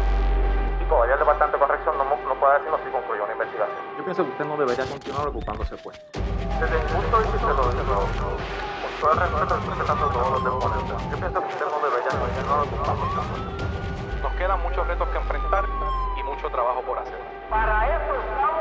todavía el Departamento de Corrección no, no puede decirnos si concluyó una investigación. Yo pienso que usted no debería continuar ocupándose pues. Desde mi punto de vista, lo, lo, con todo el respeto, respetando todos los deponentes, yo pienso que usted no debería continuar ocupándose. Nos quedan muchos retos que enfrentar y mucho trabajo por hacer. Para eso estamos